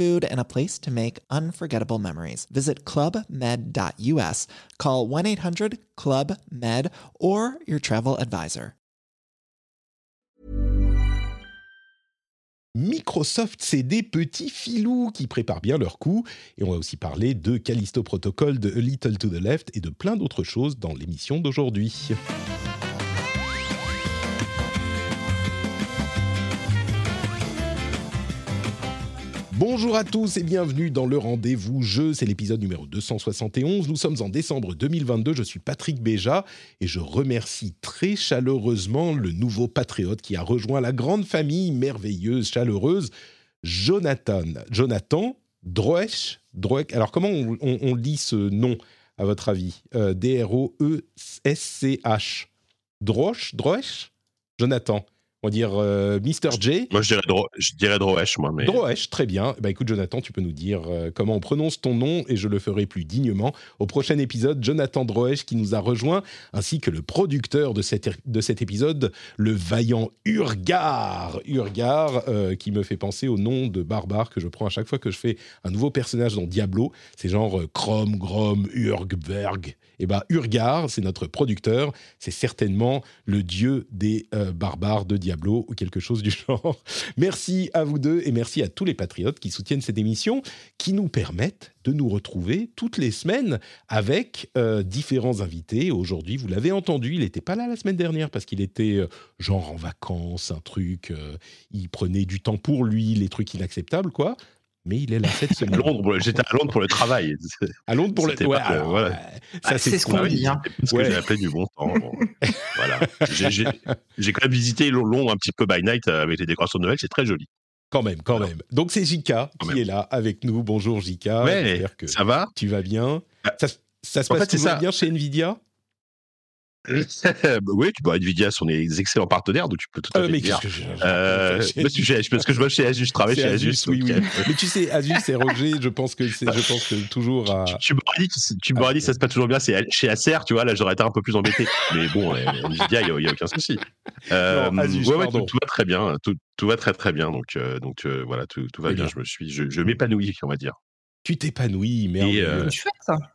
food, and a place to make unforgettable memories. Visit clubmed.us, call 1 800 Club Med, or your travel advisor. Microsoft, c'est des petits filous qui préparent bien leur coup. Et on va aussi parler de Callisto Protocol, de A Little to the Left et de plein d'autres choses dans l'émission d'aujourd'hui. Bonjour à tous et bienvenue dans le rendez-vous jeu. C'est l'épisode numéro 271. Nous sommes en décembre 2022. Je suis Patrick Béja et je remercie très chaleureusement le nouveau patriote qui a rejoint la grande famille merveilleuse, chaleureuse, Jonathan. Jonathan Droesch? Droesch? Alors comment on, lit ce nom à votre avis? Euh, D-R-O-E-S-C-H. Droesch? Droesch? Jonathan on va dire euh, Mr. J. Moi, je dirais, Dro je dirais Droesch, moi. Mais... Droesch, très bien. Bah, écoute, Jonathan, tu peux nous dire euh, comment on prononce ton nom et je le ferai plus dignement au prochain épisode. Jonathan Droesch qui nous a rejoint, ainsi que le producteur de cet, de cet épisode, le vaillant Urgar. Urgar, euh, qui me fait penser au nom de barbare que je prends à chaque fois que je fais un nouveau personnage dans Diablo. C'est genre Chrome, Grom, Urgberg. Et bah, Urgar, c'est notre producteur. C'est certainement le dieu des euh, barbares de Diablo ou quelque chose du genre. Merci à vous deux et merci à tous les patriotes qui soutiennent cette émission, qui nous permettent de nous retrouver toutes les semaines avec euh, différents invités. Aujourd'hui, vous l'avez entendu, il n'était pas là la semaine dernière parce qu'il était euh, genre en vacances, un truc, il prenait du temps pour lui, les trucs inacceptables, quoi mais il est là cette semaine. Londres, j'étais à Londres pour le travail. À Londres pour le ouais, pas, alors, voilà. Ça, Ah, c'est ce qu'on dit. Hein. Ce que j'ai appelé du bon temps. Bon. voilà. J'ai quand même visité Londres un petit peu by night avec les décorations de Noël. C'est très joli. Quand même, quand alors, même. Donc c'est Jika qui même. est là avec nous. Bonjour Jika. Ouais, que ça va Tu vas bien ça, ça, se en passe fait, toujours ça. bien chez Nvidia? Oui, tu Nvidia sont des excellents partenaires, donc tu peux tout à euh, fait mais dire. Que je, euh, parce, que, parce que je vois chez Asus, je travaille chez Asus. Asus oui, oui. mais tu sais, Asus et Roger, je pense que c'est, je pense que toujours. À... Tu, tu m'aurais dit, tu m'aurais dit, ça se passe toujours bien. C'est chez Acer, tu vois. Là, j'aurais été un peu plus embêté. mais bon, Nvidia, il n'y a, a, aucun souci. Euh, non, Asus, ouais, ouais, tout, tout, va très bien. Tout, tout, va très très bien. Donc, euh, donc euh, voilà, tout, tout va bien. bien. Je me suis, je, je m'épanouis, on va dire. Tu t'épanouis, merde. Et, euh,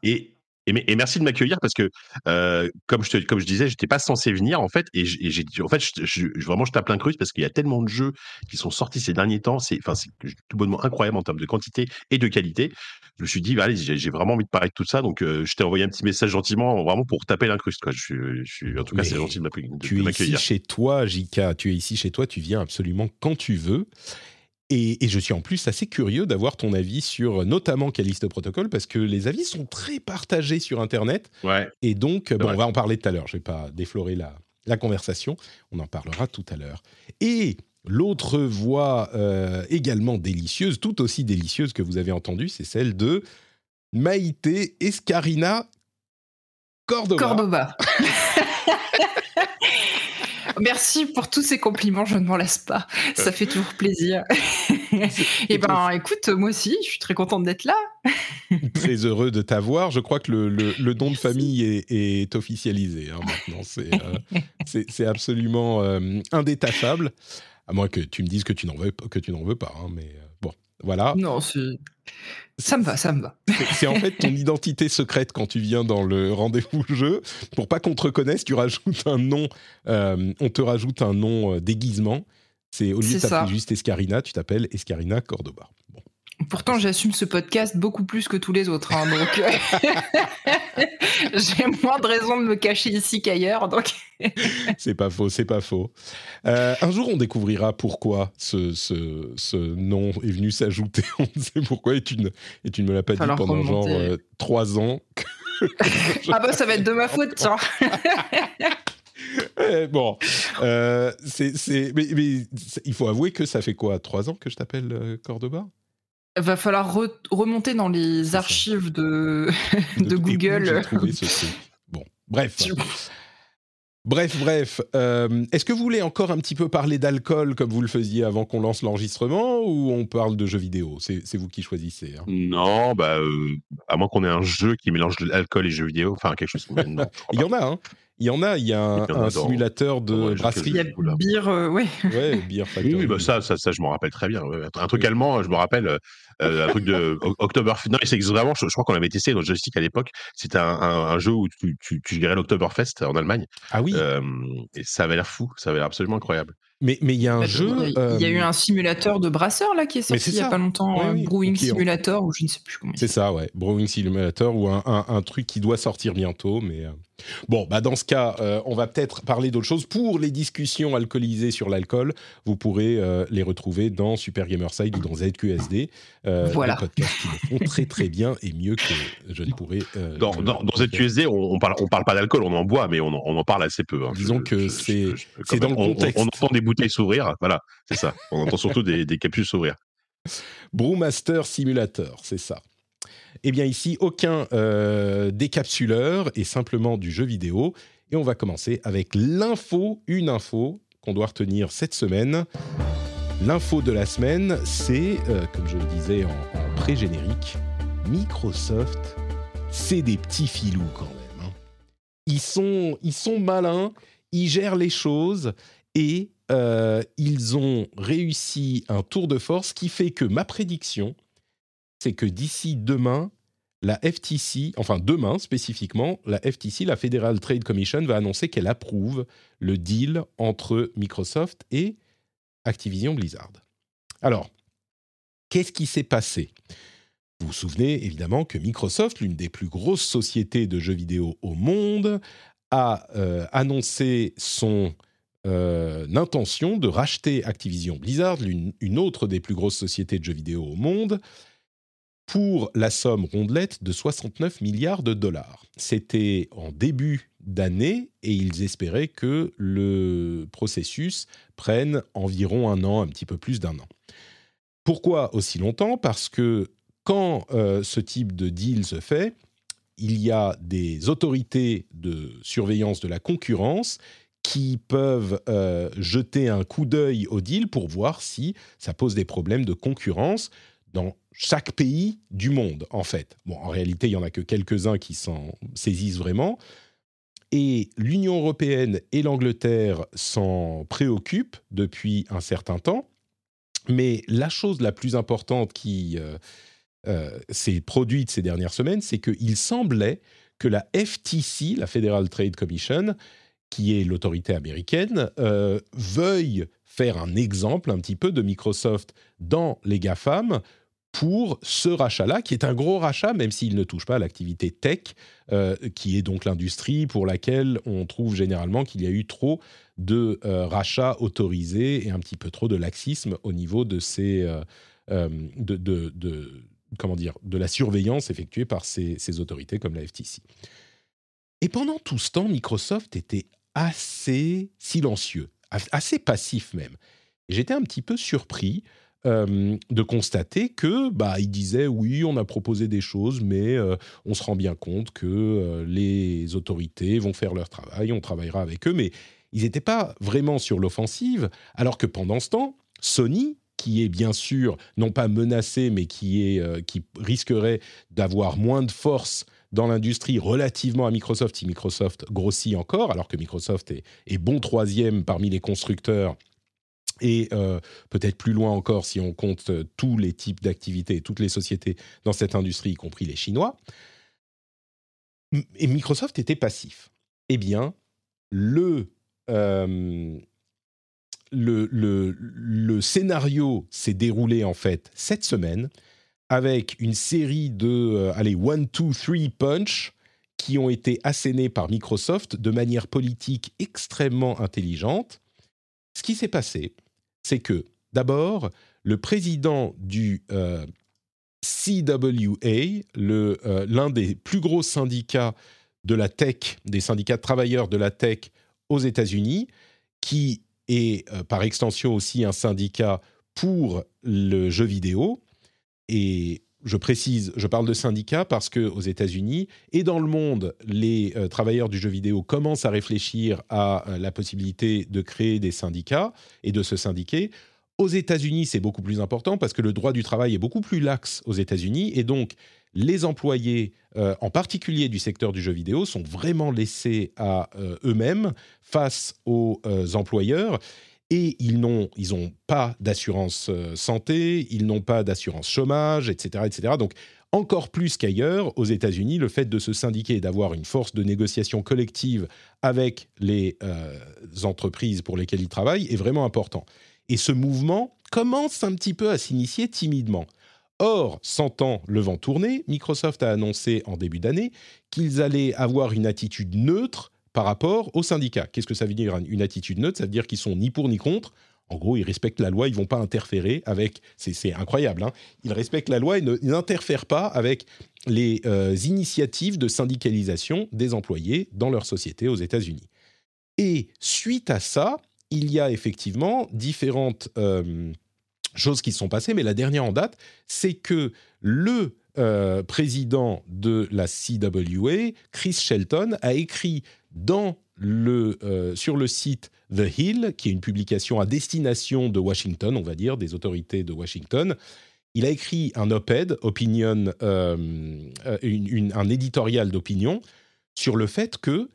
et, et, et, merci de m'accueillir parce que, euh, comme, je te, comme je disais, j'étais pas censé venir en fait, et j'ai dit, en fait, je, je, vraiment, je tape plein parce qu'il y a tellement de jeux qui sont sortis ces derniers temps, c'est, enfin, tout bonnement incroyable en termes de quantité et de qualité. Je me suis dit, bah, allez, j'ai vraiment envie de parler de tout ça, donc euh, je t'ai envoyé un petit message gentiment, vraiment pour taper l'incruste. Je, je suis, en tout cas, c'est gentil de m'accueillir. Tu es ici chez toi, Jika. Tu es ici chez toi. Tu viens absolument quand tu veux. Et, et, je suis en plus assez curieux d'avoir ton avis sur notamment Callisto Protocol parce que les avis sont très partagés sur Internet. Ouais. Et donc, bon, on va en parler tout à l'heure. Je ne vais pas déflorer la, la, conversation. On en parlera tout à l'heure. Et l'autre voix euh, également délicieuse, tout aussi délicieuse que vous avez entendue, c'est celle de Maïté Escarina Cordoba. Cordoba. Merci pour tous ces compliments, je ne m'en lasse pas. Ça fait toujours plaisir. Et ben, écoute, moi aussi, je suis très contente d'être là. très heureux de t'avoir. Je crois que le, le, le nom de famille est, est officialisé hein, maintenant. C'est euh, absolument euh, indétachable. À moins que tu me dises que tu n'en veux, que tu n'en veux pas. Hein, mais euh, voilà. Non, ça me va, ça me va. C'est en fait ton identité secrète quand tu viens dans le rendez-vous jeu. Pour pas qu'on te reconnaisse, tu rajoutes un nom. Euh, on te rajoute un nom euh, déguisement. C'est au lieu de t'appeler juste Escarina, tu t'appelles Escarina Cordoba. Bon. Pourtant, j'assume ce podcast beaucoup plus que tous les autres. Hein, donc, euh, j'ai moins de raisons de me cacher ici qu'ailleurs. Donc, c'est pas faux, c'est pas faux. Euh, un jour, on découvrira pourquoi ce, ce, ce nom est venu s'ajouter. On sait pourquoi et tu ne, et tu ne me l'as pas dit pendant remonter. genre euh, trois ans. ah bah, ça va être de ma faute, tiens. Bon, euh, c'est, mais, mais il faut avouer que ça fait quoi Trois ans que je t'appelle Cordoba? Va falloir remonter dans les archives de, de, Google. Trouvé ce. Bon, bref. Bref, bref. Euh, est-ce que vous voulez encore un petit peu parler d'alcool comme vous le faisiez avant qu'on lance l'enregistrement ou on parle de jeux vidéo? C'est vous qui choisissez. Hein. Non, bah, euh, à moins qu'on ait un jeu qui mélange l'alcool et jeux vidéo, enfin quelque chose. Il y en a, hein il y en a, il y a un, simulateur de brasserie. Il y a Beer, euh, ouais. Ouais, Beer Factory. Oui, bah ça, ça, ça, je m'en rappelle très bien. Un truc allemand, je me rappelle, euh, un truc de Oktoberfest. Non, c'est vraiment, je, crois qu'on l'avait testé dans joystick à l'époque. C'était un, un, jeu où tu, tu, tu gérais l'Oktoberfest en Allemagne. Ah oui. Euh, et ça avait l'air fou, ça avait l'air absolument incroyable. Mais il y a un bah, jeu. Il y, a eu un simulateur de brasseur là qui est sorti il n'y a pas longtemps, Brewing Simulator ou je ne sais plus comment. C'est ça, ouais, Brewing Simulator ou un, un, truc qui doit sortir bientôt, mais bon, bah dans ce cas, on va peut-être parler d'autre chose. Pour les discussions alcoolisées sur l'alcool, vous pourrez les retrouver dans Super Gamerside ou dans ZQSD. Euh, voilà. Des podcasts qui le font très très bien et mieux que je ne pourrais. Euh, dans, dans, dans, ZQSD, on, on parle, on parle pas d'alcool, on en boit, mais on, on en parle assez peu. Hein. Disons que c'est dans le contexte. On, entend des bouteilles s'ouvrir, voilà, c'est ça. On entend surtout des, capsules s'ouvrir. Brewmaster Simulator, c'est ça. Eh bien ici, aucun euh, décapsuleur et simplement du jeu vidéo. Et on va commencer avec l'info, une info qu'on doit retenir cette semaine. L'info de la semaine, c'est, euh, comme je le disais en, pré-générique, Microsoft, c'est des petits filous quand même. Hein. Ils, sont, ils sont malins, ils gèrent les choses et euh, ils ont réussi un tour de force qui fait que ma prédiction, c'est que d'ici demain, la FTC, enfin demain spécifiquement, la FTC, la Federal Trade Commission, va annoncer qu'elle approuve le deal entre Microsoft et Activision Blizzard. Alors, qu'est-ce qui s'est passé? Vous vous souvenez évidemment que Microsoft, l'une des plus grosses sociétés de jeux vidéo au monde, a euh, annoncé son euh, intention de racheter Activision Blizzard, une, autre des plus grosses sociétés de jeux vidéo au monde, pour la somme rondelette de 69 milliards de dollars. C'était en début d'année et ils espéraient que le processus prenne environ un an, un petit peu plus d'un an. Pourquoi aussi longtemps? Parce que quand euh, ce type de deal se fait, il y a des autorités de surveillance de la concurrence qui peuvent euh, jeter un coup d'œil au deal pour voir si ça pose des problèmes de concurrence dans chaque pays du monde, en fait. Bon, en réalité, il n'y en a que quelques-uns qui s'en saisissent vraiment, et l'Union européenne et l'Angleterre s'en préoccupent depuis un certain temps. Mais la chose la plus importante qui euh, euh, s'est produite ces dernières semaines, c'est qu'il semblait que la FTC, la Federal Trade Commission, qui est l'autorité américaine, euh, veuille faire un exemple un petit peu de Microsoft dans les GAFAM pour ce rachat-là, qui est un gros rachat, même s'il ne touche pas à l'activité tech, euh, qui est donc l'industrie pour laquelle on trouve généralement qu'il y a eu trop de euh, rachats autorisés et un petit peu trop de laxisme au niveau de ces, euh, de, comment dire, de la surveillance effectuée par ces autorités comme la FTC. Et pendant tout ce temps, Microsoft était assez silencieux, assez passif même. J'étais un petit peu surpris euh, de constater que bah il disait oui on a proposé des choses mais euh, on se rend bien compte que euh, les autorités vont faire leur travail on travaillera avec eux mais ils n'étaient pas vraiment sur l'offensive alors que pendant ce temps Sony qui est bien sûr non pas menacé mais qui est qui risquerait d'avoir moins de force dans l'industrie relativement à Microsoft si Microsoft grossit encore alors que Microsoft est, bon troisième parmi les constructeurs et euh, peut-être plus loin encore si on compte euh, tous les types d'activités, toutes les sociétés dans cette industrie, y compris les Chinois. Et Microsoft était passif. Eh bien, le, euh, le, le, le, scénario s'est déroulé en fait cette semaine avec une série de, allez, one, two, three punch qui ont été assénés par Microsoft de manière politique extrêmement intelligente. Ce qui s'est passé, c'est que d'abord, le président du euh, CWA, euh, l'un des plus gros syndicats de la tech, des syndicats de travailleurs de la tech aux États-Unis, qui est euh, par extension aussi un syndicat pour le jeu vidéo, et je précise, je parle de syndicats parce que aux États-Unis et dans le monde, les euh, travailleurs du jeu vidéo commencent à réfléchir à euh, la possibilité de créer des syndicats et de se syndiquer. Aux États-Unis, c'est beaucoup plus important parce que le droit du travail est beaucoup plus lax aux États-Unis et donc les employés, euh, en particulier du secteur du jeu vidéo, sont vraiment laissés à eux-mêmes face aux employeurs et ils n'ont ils pas d'assurance euh, santé, ils n'ont pas d'assurance chômage, etc., etc. Donc encore plus qu'ailleurs, aux États-Unis, le fait de se syndiquer et d'avoir une force de négociation collective avec les euh, entreprises pour lesquelles ils travaillent est vraiment important. Et ce mouvement commence un petit peu à s'initier timidement. Or, sentant le vent tourner, Microsoft a annoncé en début d'année qu'ils allaient avoir une attitude neutre par rapport aux syndicats. Qu'est-ce que ça veut dire une attitude neutre? Ça veut dire qu'ils sont ni pour ni contre. En gros, ils respectent la loi, ils vont pas interférer avec. C'est incroyable. Hein ils respectent la loi et n'interfèrent pas avec les euh, initiatives de syndicalisation des employés dans leur société aux États-Unis. Et suite à ça, il y a effectivement différentes euh, choses qui se sont passées, mais la dernière en date, c'est que le euh, président de la CWA, Chris Shelton, a écrit dans le, euh, sur le site The Hill, qui est une publication à destination de Washington, on va dire, des autorités de Washington. Il a écrit un op-ed, euh, euh, un éditorial d'opinion, sur le fait que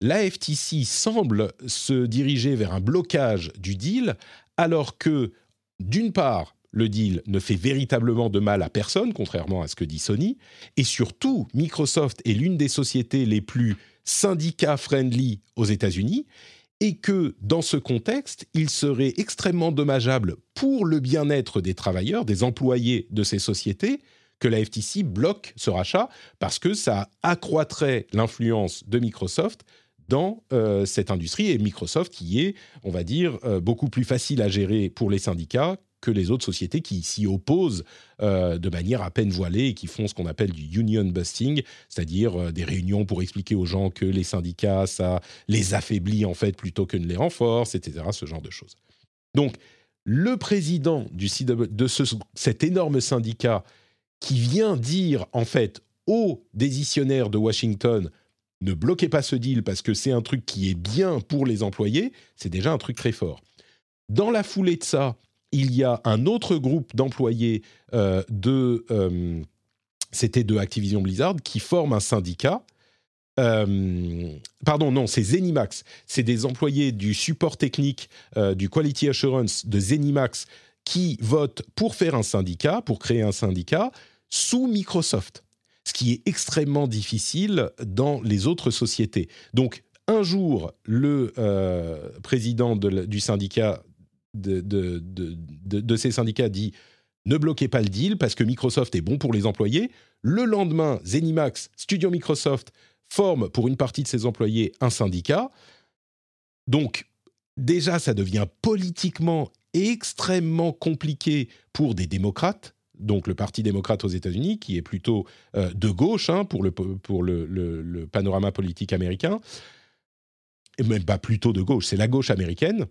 la FTC semble se diriger vers un blocage du deal, alors que, d'une part, le deal ne fait véritablement de mal à personne, contrairement à ce que dit Sony, et surtout, Microsoft est l'une des sociétés les plus syndicat friendly aux États-Unis et que dans ce contexte, il serait extrêmement dommageable pour le bien-être des travailleurs, des employés de ces sociétés, que la FTC bloque ce rachat parce que ça accroîtrait l'influence de Microsoft dans euh, cette industrie et Microsoft qui est, on va dire, euh, beaucoup plus facile à gérer pour les syndicats que les autres sociétés qui s'y opposent euh, de manière à peine voilée et qui font ce qu'on appelle du union busting, c'est-à-dire euh, des réunions pour expliquer aux gens que les syndicats, ça les affaiblit en fait plutôt que ne les renforce, etc., ce genre de choses. Donc, le président de ce, cet énorme syndicat qui vient dire en fait aux décisionnaires de Washington ne bloquez pas ce deal parce que c'est un truc qui est bien pour les employés, c'est déjà un truc très fort. Dans la foulée de ça, il y a un autre groupe d'employés euh, de, euh, c'était de Activision Blizzard, qui forme un syndicat. Euh, pardon, non, c'est Zenimax. C'est des employés du support technique, du quality assurance de Zenimax qui votent pour faire un syndicat, pour créer un syndicat sous Microsoft. Ce qui est extrêmement difficile dans les autres sociétés. Donc, un jour, le président du syndicat de, ces syndicats dit ne bloquez pas le deal parce que Microsoft est bon pour les employés. Le lendemain, Zenimax, Studio Microsoft, forme pour une partie de ses employés un syndicat. Donc, déjà, ça devient politiquement extrêmement compliqué pour des démocrates, donc le Parti démocrate aux États-Unis, qui est plutôt euh, de gauche hein, pour, le, pour le, panorama politique américain, et même pas plutôt de gauche, c'est la gauche américaine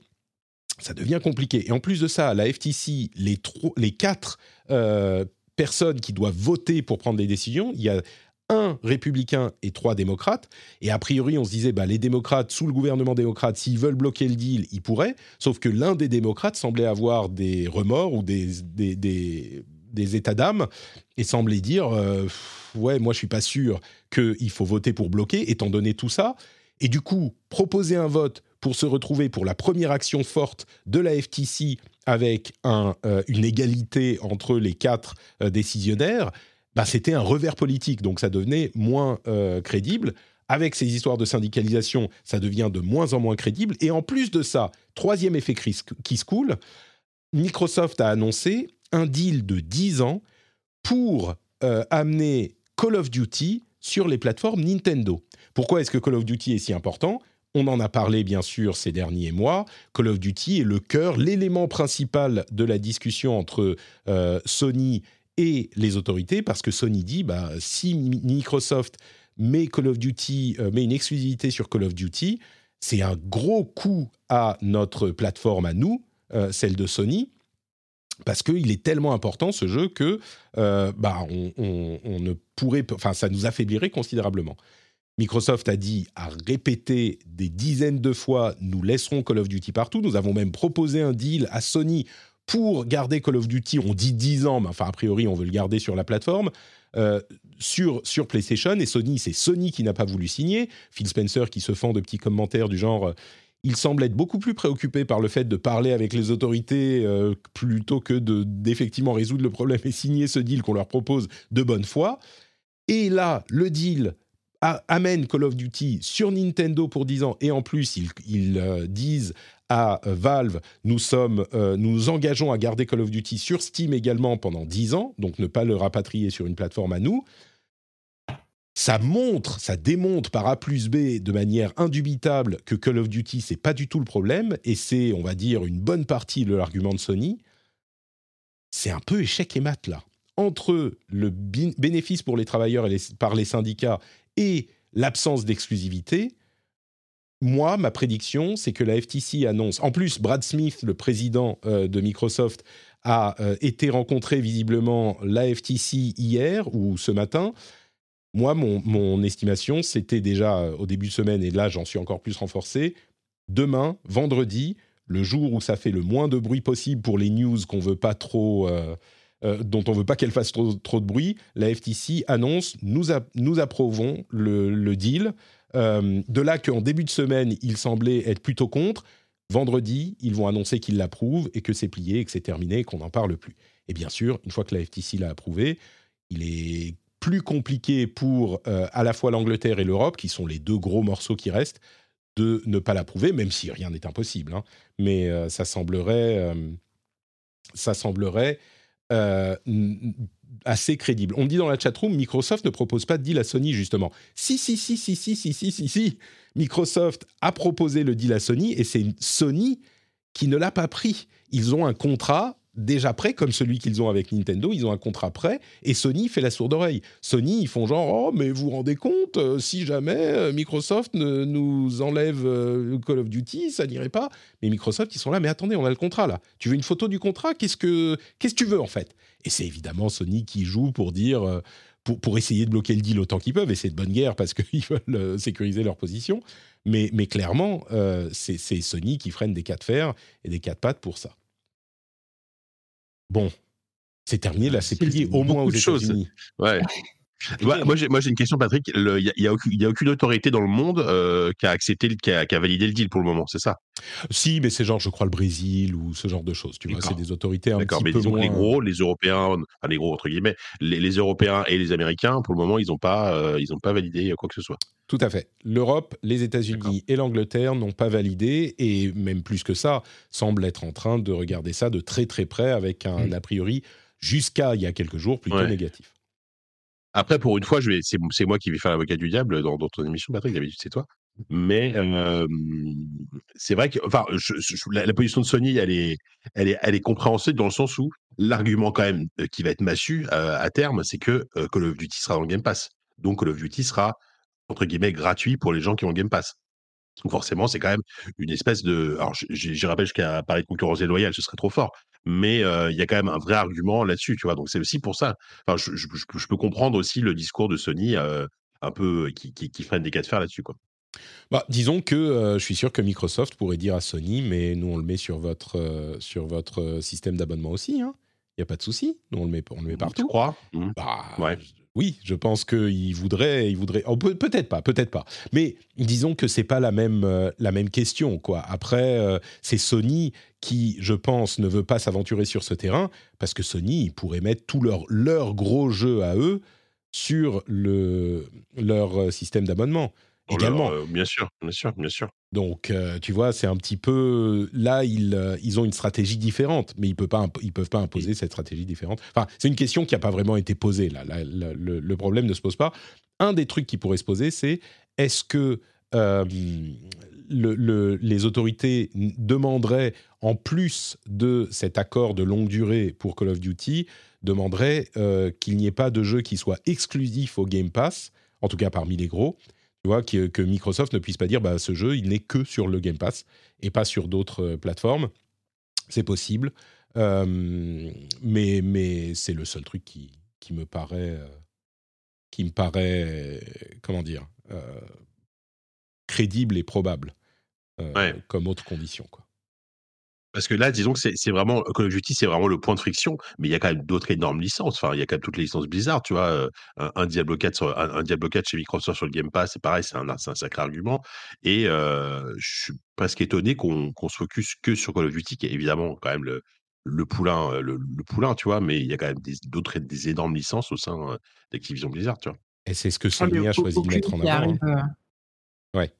ça devient compliqué. Et en plus de ça, la FTC, les, les quatre euh, personnes qui doivent voter pour prendre des décisions, il y a un républicain et trois démocrates. Et a priori, on se disait, bah, les démocrates, sous le gouvernement démocrate, s'ils veulent bloquer le deal, ils pourraient. Sauf que l'un des démocrates semblait avoir des remords ou des, des, des, états d'âme et semblait dire, euh, ouais, moi je suis pas sûr qu'il faut voter pour bloquer, étant donné tout ça. Et du coup, proposer un vote pour se retrouver pour la première action forte de la FTC avec euh, une égalité entre les quatre euh, décisionnaires, bah, c'était un revers politique, donc ça devenait moins euh, crédible. Avec ces histoires de syndicalisation, ça devient de moins en moins crédible. Et en plus de ça, troisième effet qui se coule, Microsoft a annoncé un deal de 10 ans pour amener Call of Duty sur les plateformes Nintendo. Pourquoi est-ce que Call of Duty est si important? On en a parlé bien sûr ces derniers mois. Call of Duty est le cœur, l'élément principal de la discussion entre euh, Sony et les autorités, parce que Sony dit, bah, si Microsoft met Call of Duty, euh, met une exclusivité sur Call of Duty, c'est un gros coup à notre plateforme à nous, euh, celle de Sony. parce qu'il est tellement important ce jeu que bah, on, ne pourrait, ça nous affaiblirait considérablement. Microsoft a dit, a répété des dizaines de fois, nous laisserons Call of Duty partout. Nous avons même proposé un deal à Sony pour garder Call of Duty. On dit 10 ans, mais enfin, a priori, on veut le garder sur la plateforme. Euh, sur, sur PlayStation et Sony, c'est Sony qui n'a pas voulu signer. Phil Spencer qui se fend de petits commentaires du genre euh, il semble être beaucoup plus préoccupé par le fait de parler avec les autorités euh, plutôt que d'effectivement résoudre le problème et signer ce deal qu'on leur propose de bonne foi. Et là, le deal amène Call of Duty sur Nintendo pour 10 ans et en plus ils, euh, disent à euh, Valve nous sommes euh, nous engageons à garder Call of Duty sur Steam également pendant 10 ans donc ne pas le rapatrier sur une plateforme à nous ça montre, ça démontre par A plus B de manière indubitable que Call of Duty, c'est pas du tout le problème, et c'est, on va dire, une bonne partie de l'argument de Sony. C'est un peu échec et mat là. Entre le bénéfice pour les travailleurs et par les syndicats et l'absence d'exclusivité, moi, ma prédiction, c'est que la FTC annonce. En plus, Brad Smith, le président euh, de Microsoft, a euh, été rencontré visiblement la FTC hier ou ce matin. Moi, mon, estimation, c'était déjà euh, au début de semaine, et là, j'en suis encore plus renforcé. Demain, vendredi, le jour où ça fait le moins de bruit possible pour les news qu'on veut pas trop euh, dont on ne veut pas qu'elle fasse trop, de bruit, la FTC annonce nous, nous approuvons le, deal. Euh, de là qu'en début de semaine, il semblait être plutôt contre. Vendredi, ils vont annoncer qu'ils l'approuvent et que c'est plié, et que c'est terminé, et qu'on n'en parle plus. Et bien sûr, une fois que la FTC l'a approuvé, il est plus compliqué pour euh, à la fois l'Angleterre et l'Europe, qui sont les deux gros morceaux qui restent, de ne pas l'approuver, même si rien n'est impossible. Hein. Mais ça semblerait, ça semblerait euh, assez crédible. On dit dans la chatroom, Microsoft ne propose pas de deal à Sony, justement. Si, si, si, si, si, si, si, si, si. Microsoft a proposé le deal à Sony et c'est Sony qui ne l'a pas pris. Ils ont un contrat déjà prêt, comme celui qu'ils ont avec Nintendo, ils ont un contrat prêt, et Sony fait la sourde oreille. Sony, ils font genre, oh, mais vous vous rendez compte, euh, si jamais euh, Microsoft nous enlève euh, Call of Duty, ça n'irait pas. Mais Microsoft, ils sont là, mais attendez, on a le contrat là. Tu veux une photo du contrat? Qu'est-ce que qu'est-ce que tu veux en fait? Et c'est évidemment Sony qui joue pour dire. pour, pour, essayer de bloquer le deal autant qu'ils peuvent, et c'est de bonne guerre parce qu'ils veulent sécuriser leur position. Mais, mais clairement, c'est Sony qui freine des cas de fer et des cas de pattes pour ça. Bon, c'est terminé, là, c'est plié au moins aux États-Unis. Ouais. Moi, j'ai, moi, j'ai une question, Patrick. Il n'y a, a, aucune autorité dans le monde euh, qui a accepté, qui a, qui a, validé le deal pour le moment, c'est ça? Si, mais c'est genre, je crois, le Brésil ou ce genre de choses. Tu vois, c'est des autorités un petit mais peu moins... les gros, les Européens, enfin les gros entre guillemets, les, Européens et les Américains, pour le moment, ils n'ont pas, euh, ils ont pas validé quoi que ce soit. Tout à fait. L'Europe, les États-Unis et l'Angleterre n'ont pas validé et même plus que ça, semblent être en train de regarder ça de très très près avec un mmh. a priori jusqu'à il y a quelques jours plutôt négatif. Après, pour une fois, je vais, c'est, moi qui vais faire l'avocat du diable dans, dans ton émission, Patrick. D'habitude, c'est toi. Mais c'est vrai que, enfin, la, position de Sony, elle est, elle est, elle est compréhensible dans le sens où l'argument quand même euh, qui va être massu euh, à terme, c'est que euh, Call of Duty sera dans le Game Pass. Donc Call of Duty sera entre guillemets gratuit pour les gens qui ont le Game Pass. Donc forcément, c'est quand même une espèce de. Alors, je, rappelle jusqu'à parler de concurrence déloyale, ce serait trop fort mais il y a quand même un vrai argument là-dessus, tu vois? Donc c'est aussi pour ça. Enfin, je, peux comprendre aussi le discours de Sony un peu qui, qui, freine des cas de fer là-dessus, quoi. Bah, disons que je suis sûr que Microsoft pourrait dire à Sony, mais nous on le met sur votre, sur votre système d'abonnement aussi. Hein. Il n'y a pas de souci. Nous on le met, on le met mmh, partout. Tu crois? Mmh. bah, ouais oui, je pense qu'il voudrait, oh, peut-être pas, peut-être pas. Mais disons que c'est pas la même euh, question, quoi. Après, euh, c'est Sony qui, je pense, ne veut pas s'aventurer sur ce terrain parce que Sony pourrait mettre tout leur gros jeu à eux sur le leur euh, système d'abonnement également. Euh, bien sûr, bien sûr, bien sûr. Donc, euh, tu vois, c'est un petit peu là, ils, euh, ils ont une stratégie différente, mais ils peuvent pas, ils peuvent pas imposer cette stratégie différente. Enfin, c'est une question qui n'a pas vraiment été posée là. le, problème ne se pose pas. Un des trucs qui pourrait se poser, c'est est-ce que le, les autorités demanderaient, en plus de cet accord de longue durée pour Call of Duty, demanderaient qu'il n'y ait pas de jeu qui soit exclusif au Game Pass, en tout cas parmi les gros, tu vois, que, Microsoft ne puisse pas dire bah, ce jeu, il n'est que sur le Game Pass et pas sur d'autres euh, plateformes. C'est possible. mais mais c'est le seul truc qui, qui me paraît qui me paraît comment dire crédible et probable comme autre condition quoi. Parce que là, disons que c'est vraiment Call of Duty, c'est vraiment le point de friction, mais il y a quand même d'autres énormes licences. Enfin, il y a quand même toutes les licences Blizzard, tu vois. un, Diablo 4 sur, un, Diablo 4 chez Microsoft sur le Game Pass, c'est pareil, c'est un, un, sacré argument. Et je suis presque étonné qu'on se focus que sur Call of Duty, qui est évidemment quand même le, le poulain, le, poulain, tu vois, mais il y a quand même d'autres des, énormes licences au sein d'Activision Blizzard, tu vois. Et c'est ce que ah, Sony a choisi de mettre en avant. Hein. Ouais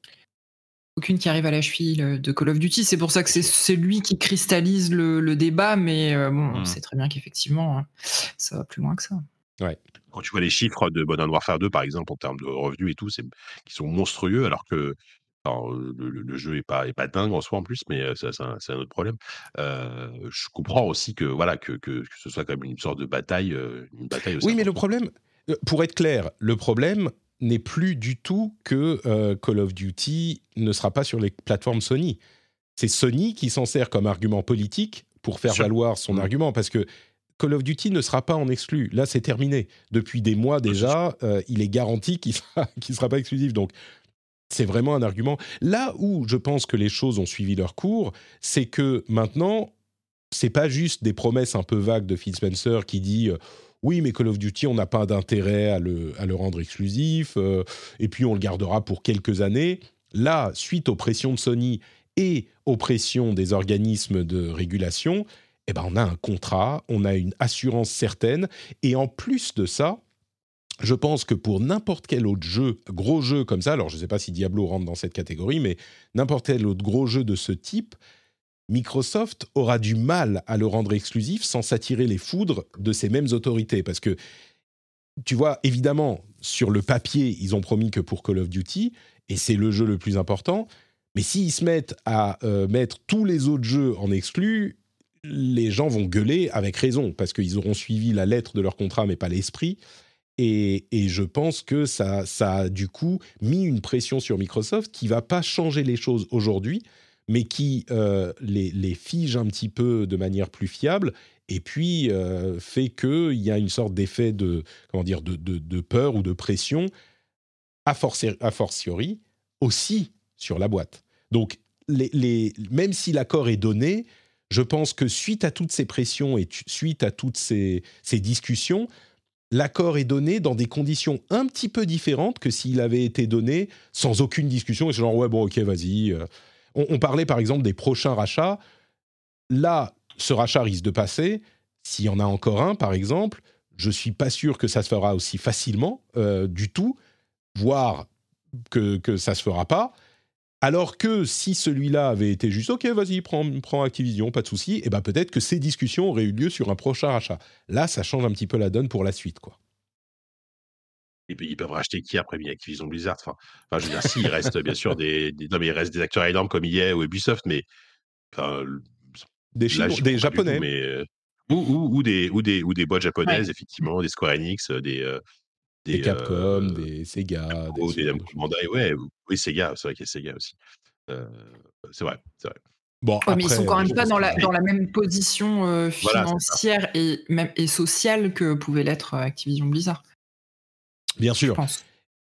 aucune qui arrive à la cheville de Call of Duty. C'est pour ça que c'est lui qui cristallise le, débat, mais euh, bon, on mmh. sait très bien qu'effectivement, hein, ça va plus loin que ça. Ouais. Quand tu vois les chiffres de Modern Warfare 2, par exemple, en termes de revenus et tout, qui sont monstrueux, alors que le, jeu est pas, est pas dingue en soi en plus, mais c'est un, un, autre problème. je comprends aussi que voilà que, que, ce soit quand même une sorte de bataille, une bataille. Oui, mais le problème, pour être clair, le problème, n'est plus du tout que euh, Call of Duty ne sera pas sur les plateformes Sony. C'est Sony qui s'en sert comme argument politique pour faire valoir son mmh. argument, parce que Call of Duty ne sera pas en exclu. Là, c'est terminé. Depuis des mois déjà, euh, il est garanti qu'il ne sera, pas exclusif. Donc, c'est vraiment un argument. Là où je pense que les choses ont suivi leur cours, c'est que maintenant, c'est pas juste des promesses un peu vagues de Phil Spencer qui dit euh, oui, mais Call of Duty, on n'a pas d'intérêt à le, rendre exclusif, euh, et puis on le gardera pour quelques années. Là, suite aux pressions de Sony et aux pressions des organismes de régulation, eh ben, on a un contrat, on a une assurance certaine, et en plus de ça, je pense que pour n'importe quel autre jeu, gros jeu comme ça, alors je ne sais pas si Diablo rentre dans cette catégorie, mais n'importe quel autre gros jeu de ce type, Microsoft aura du mal à le rendre exclusif sans s'attirer les foudres de ces mêmes autorités. Parce que, tu vois, évidemment, sur le papier, ils ont promis que pour Call of Duty, et c'est le jeu le plus important, mais s'ils se mettent à euh, mettre tous les autres jeux en exclus, les gens vont gueuler avec raison, parce qu'ils auront suivi la lettre de leur contrat, mais pas l'esprit. Et, je pense que ça, ça a du coup mis une pression sur Microsoft qui va pas changer les choses aujourd'hui, mais qui euh, les, fige un petit peu de manière plus fiable et puis euh, fait qu'il y a une sorte d'effet de, comment dire, de, peur ou de pression a, fortiori aussi sur la boîte. Donc, les, même si l'accord est donné, je pense que suite à toutes ces pressions et suite à toutes ces, ces discussions, l'accord est donné dans des conditions un petit peu différentes que s'il avait été donné sans aucune discussion. Et c'est genre, ouais, bon, ok, vas-y. On, parlait par exemple des prochains rachats. Là, ce rachat risque de passer. S'il y en a encore un, par exemple, je suis pas sûr que ça se fera aussi facilement euh, du tout, voire que, que ça se fera pas. Alors que si celui-là avait été juste OK, vas-y, prends, Activision, pas de souci, et eh ben peut-être que ces discussions auraient eu lieu sur un prochain rachat. Là, ça change un petit peu la donne pour la suite, quoi. Et ils peuvent racheter qui après Activision Blizzard enfin, enfin, je veux dire, si, il reste bien sûr des, non, mais il reste des acteurs énormes comme EA ou Ubisoft, mais. des, des Japonais. mais, euh, ou, ou, des, ou, des, ou des boîtes japonaises, effectivement, des Square Enix, euh, des. Euh, des, Capcom, des Sega. Des, des, des ouais, oui, Sega, c'est vrai qu'il y a Sega aussi. c'est vrai, c'est vrai. Bon, mais ils sont quand même pas dans la, dans la même position financière et, même, et sociale que pouvait l'être Activision Blizzard. Bien sûr.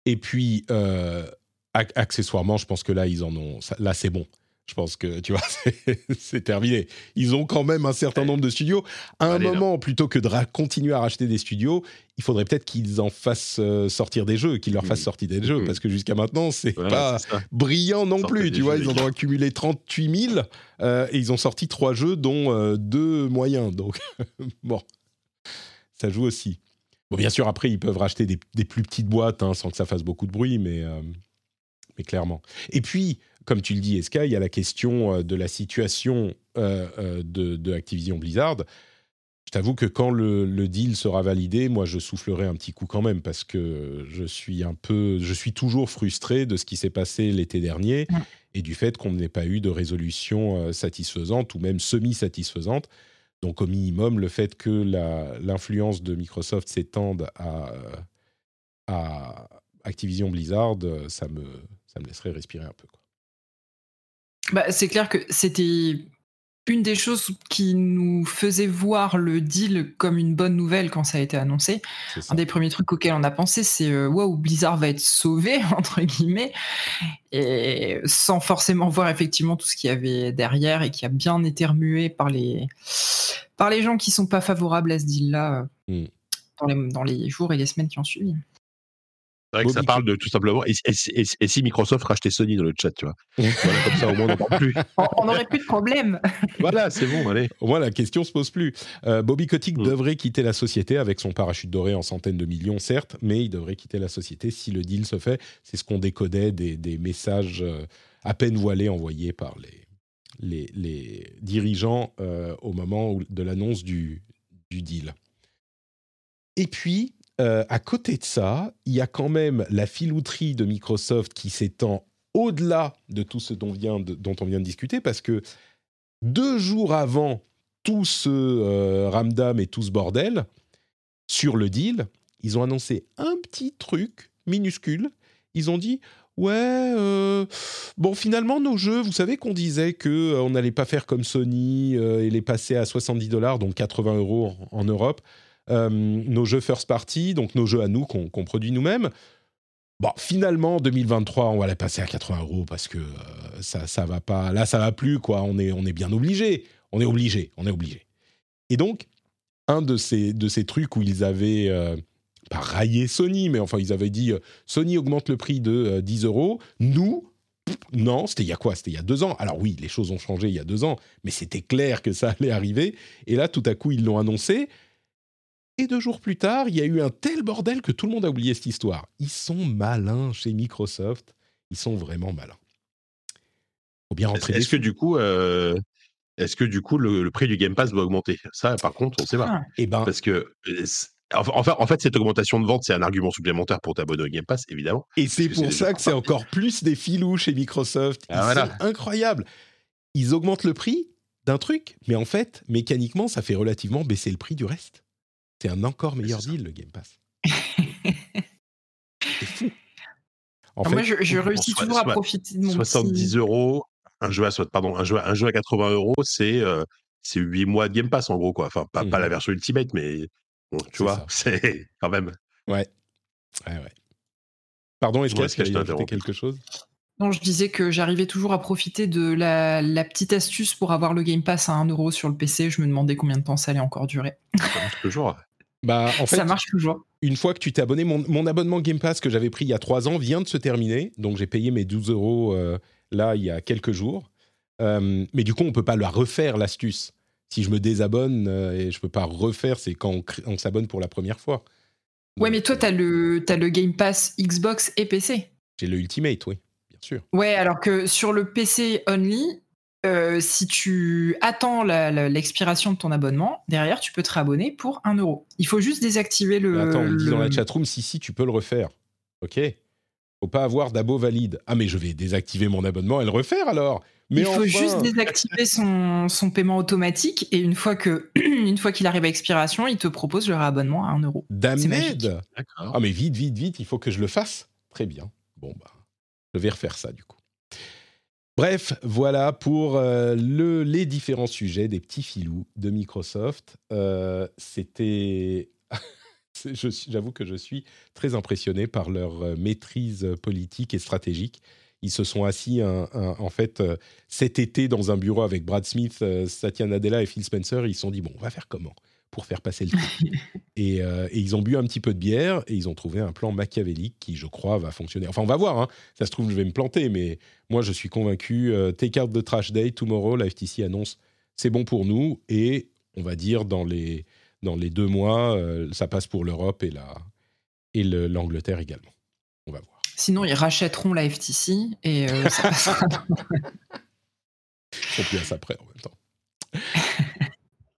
Et puis, euh, accessoirement, je pense que là, ils en ont. Là, c'est bon. Je pense que, tu vois, c'est terminé. Ils ont quand même un certain nombre de studios. À un moment, plutôt que de continuer à racheter des studios, il faudrait peut-être qu'ils en fassent euh, sortir des jeux, qu'ils leur fassent mmh. sortir des jeux, mmh. parce que jusqu'à maintenant, c'est pas brillant non plus. Tu vois, ils en ont accumulé 38 000 euh, et ils ont sorti trois jeux, dont deux moyens. Donc, bon, ça joue aussi. Bon, bien sûr, après, ils peuvent racheter des, plus petites boîtes hein, sans que ça fasse beaucoup de bruit, mais, euh, mais clairement. Et puis, comme tu le dis, Eska, il y a la question euh, de la situation euh, de, Activision Blizzard. Je t'avoue que quand le, deal sera validé, moi, je soufflerai un petit coup quand même parce que je suis un peu, je suis toujours frustré de ce qui s'est passé l'été dernier et du fait qu'on n'ait pas eu de résolution satisfaisante ou même semi-satisfaisante donc au minimum, le fait que l'influence de Microsoft s'étende à, à, Activision Blizzard, ça me, ça me laisserait respirer un peu. Bah, c'est clair que c'était une des choses qui nous faisait voir le deal comme une bonne nouvelle quand ça a été annoncé, un des premiers trucs auxquels on a pensé, c'est euh, waouh, Blizzard va être sauvé entre guillemets, et sans forcément voir effectivement tout ce qu'il y avait derrière et qui a bien été remué par les par les gens qui sont pas favorables à ce deal-là mm. dans, les, dans les jours et les semaines qui ont suivi. C'est vrai que ça parle de tout simplement. Et, si Microsoft rachetait Sony dans le chat, tu vois. voilà, comme ça, au moins, on n'en parle plus. on n'aurait plus de problème. voilà, c'est bon, allez. Au moins, la question se pose plus. Euh, Bobby Kotick mm. devrait quitter la société avec son parachute doré en centaines de millions, certes, mais il devrait quitter la société si le deal se fait. C'est ce qu'on décodait des, messages euh, à peine voilés envoyés par les, les, dirigeants euh, au moment de l'annonce du, du deal. Et puis, euh, à côté de ça, il y a quand même la filouterie de Microsoft qui s'étend au-delà de tout ce dont, on vient de discuter, parce que deux jours avant tout ce euh, ramdam et tout ce bordel, sur le deal, ils ont annoncé un petit truc minuscule. Ils ont dit Ouais, euh, bon, finalement, nos jeux, vous savez qu'on disait qu'on on n'allait pas faire comme Sony et les passer à 70 dollars, donc 80 euros en Europe. Euh, nos jeux first party, donc nos jeux à nous qu'on produit nous-mêmes. Bon, finalement, 2023, on va les passer à 80 euros parce que euh, ça, ça va pas. Là, ça va plus, quoi. On est, on est bien obligé. On est obligé. On est obligé. Et donc, un de ces, de ces trucs où ils avaient euh, pas raillé Sony, mais enfin, ils avaient dit Sony augmente le prix de 10 euros. Nous, non, c'était il y a quoi? C'était il y a deux ans. Alors oui, les choses ont changé il y a deux ans, mais c'était clair que ça allait arriver. Et là, tout à coup, ils l'ont annoncé. Et deux jours plus tard, il y a eu un tel bordel que tout le monde a oublié cette histoire. Ils sont malins chez Microsoft. Ils sont vraiment malins. Faut bien rentrer. Est-ce que du coup, euh, est-ce que du coup le, prix du Game Pass va augmenter? Ça, par contre, on ne sait pas. Et eh ben, parce que euh, Enfin, en fait, cette augmentation de vente, c'est un argument supplémentaire pour t'abonner au Game Pass, évidemment. Et c'est pour ça que c'est encore plus des filous chez Microsoft. Ah, c'est incroyable. Ils augmentent le prix d'un truc, mais en fait, mécaniquement, ça fait relativement baisser le prix du reste. C'est un encore meilleur deal, le Game Pass. c'est fou. En fait, moi, je, réussis toujours à profiter de mon 70 euros, un jeu à, pardon, un jeu, un jeu à 80 euros, c'est euh, c'est 8 mois de Game Pass, en gros. Quoi. Enfin, pas, pas la mmh version Ultimate, mais tu vois, c'est quand même. Ouais. Ouais, ouais. Pardon, est-ce que tu as quelque chose? Non, je disais que j'arrivais toujours à profiter de la, petite astuce pour avoir le Game Pass à 1 euro sur le PC. Je me demandais combien de temps ça allait encore durer. Ça marche toujours. Bah, en fait, ça marche toujours. Une fois que tu t'es abonné, mon, abonnement Game Pass que j'avais pris il y a 3 ans vient de se terminer. Donc j'ai payé mes 12 euros euh, là il y a quelques jours. Euh, mais du coup, on peut pas la refaire l'astuce. Si je me désabonne euh, et je peux pas refaire, c'est quand on, s'abonne pour la première fois. ouais, mais toi, tu as le, as le Game Pass Xbox et PC. J'ai le Ultimate, oui. Ouais, alors que sur le PC only, euh, si tu attends l'expiration de ton abonnement, derrière, tu peux te réabonner pour 1 euro. Il faut juste désactiver le. attends, on dit dans la chatroom, si, si, tu peux le refaire. Ok Faut pas avoir d'abo valide. Ah, mais je vais désactiver mon abonnement et le refaire alors mais il faut juste désactiver son, son, paiement automatique et une fois que une fois qu'il arrive à expiration, il te propose le réabonnement à 1 euro. Damned Ah mais vite, vite, vite, il faut que je le fasse. Très bien. Bon bah. Je vais refaire ça du coup. Bref, voilà pour euh, le, les différents sujets des petits filous de Microsoft. Euh, c'était. J'avoue que je suis très impressionné par leur euh, maîtrise politique et stratégique. Ils se sont assis en fait cet été dans un bureau avec Brad Smith, Satya Nadella et Phil Spencer. ils se sont dit bon, on va faire comment? Pour faire passer le truc. Euh, et, ils ont bu un petit peu de bière et ils ont trouvé un plan machiavélique qui, je crois, va fonctionner. Enfin, on va voir. Hein. Ça se trouve, je vais me planter, mais moi, je suis convaincu. Euh, take out the trash day tomorrow. La FTC annonce c'est bon pour nous et on va dire dans les dans les deux mois, euh, ça passe pour l'Europe et la et l'Angleterre également. On va voir. Sinon, ils rachèteront la FTC et ça passera. Ils sont plus après en même temps.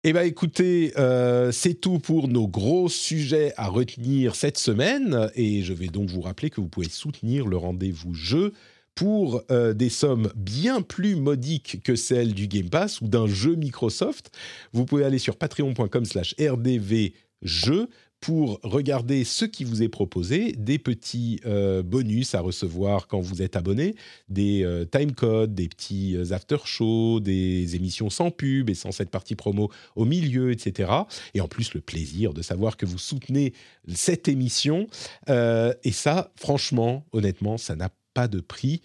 Eh bien, écoutez, euh, c'est tout pour nos gros sujets à retenir cette semaine. Et je vais donc vous rappeler que vous pouvez soutenir le rendez-vous jeu pour euh, des sommes bien plus modiques que celles du Game Pass ou d'un jeu Microsoft. Vous pouvez aller sur patreon.com slash rdvjeu pour regarder ce qui vous est proposé, des petits euh, bonus à recevoir quand vous êtes abonné, des euh, time codes, des petits euh, after shows, des émissions sans pub et sans cette partie promo au milieu, etc. Et en plus, le plaisir de savoir que vous soutenez cette émission. et ça, franchement, honnêtement, ça n'a pas de prix.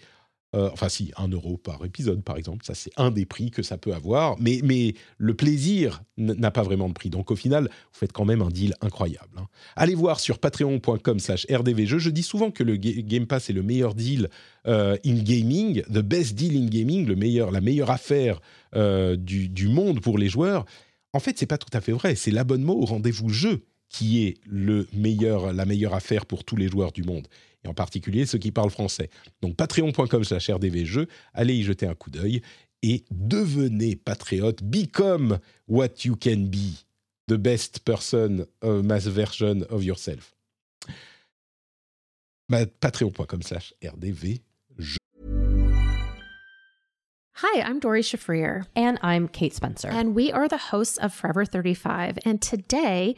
Euh, enfin, si, un euro par épisode, par exemple. Ça, c'est un des prix que ça peut avoir. Mais, le plaisir n'a pas vraiment de prix. Donc, au final, vous faites quand même un deal incroyable. Hein. Allez voir sur patreon.com slash rdvjeux. Je dis souvent que le Game Pass est le meilleur deal euh, in gaming, the best deal in gaming, le meilleur, la meilleure affaire euh, du, du monde pour les joueurs. En fait, c'est pas tout à fait vrai. C'est l'abonnement au rendez-vous jeu qui est le meilleur, la meilleure affaire pour tous les joueurs du monde et en particulier ceux qui parlent français. Donc patreon.com slash rdvjeux, allez y jeter un coup d'œil et devenez patriote, become what you can be, the best person, uh, mass version of yourself. Patreon.com slash rdvjeux. Hi, I'm Dory Shafrir. And I'm Kate Spencer. And we are the hosts of Forever 35. And today,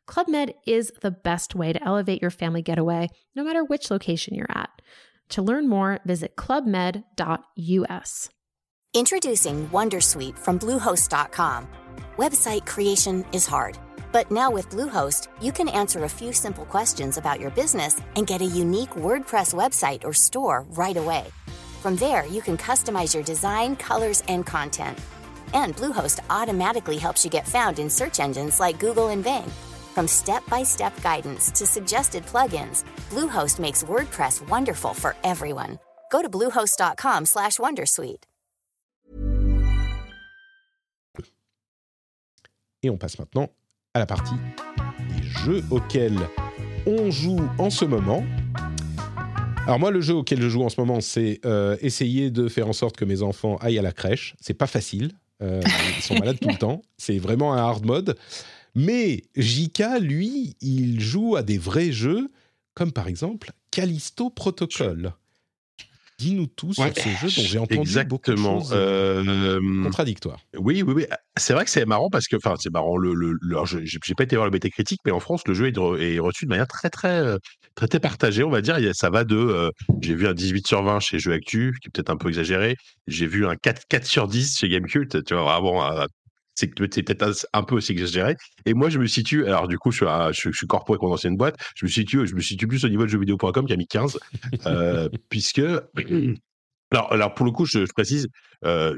Club Med is the best way to elevate your family getaway, no matter which location you're at. To learn more, visit clubmed.us. Introducing Wondersuite from Bluehost.com. Website creation is hard, but now with Bluehost, you can answer a few simple questions about your business and get a unique WordPress website or store right away. From there, you can customize your design, colors, and content. And Bluehost automatically helps you get found in search engines like Google and Bing. From step-by-step guidance to suggested plugins, Bluehost makes WordPress wonderful for everyone. Go to bluehost.com/wondersuite. Et on passe maintenant à la partie des jeux auxquels on joue en ce moment. Alors moi, le jeu auquel je joue en ce moment, c'est euh, essayer de faire en sorte que mes enfants aillent à la crèche. C'est pas facile. Euh, ils sont malades tout le temps. C'est vraiment un hard mode. Mais Jika, lui, il joue à des vrais jeux, comme par exemple Callisto Protocol. Dis-nous tout sur ce jeu dont j'ai entendu Exactement. beaucoup de choses euh, contradictoires. Oui, oui, oui. C'est vrai que c'est marrant parce que, enfin, c'est marrant. Le, le, j'ai pas été voir le BT critique, mais en France, le jeu est, est, reçu de manière très, très, très, très partagée, on va dire. Ça va de, j'ai vu un 18 sur 20 chez Jeux Actu, qui est peut-être un peu exagéré. J'ai vu un 4, 4 sur 10 chez Gamecult. Tu vois, vraiment c'est peut-être un, peu aussi exagéré. Et moi, je me situe, alors du coup, je suis, je, suis corpo avec mon ancienne boîte, je me situe, je me situe plus au niveau de jeuxvideo.com qui a mis 15, euh, puisque alors, alors pour le coup, je, je précise, euh,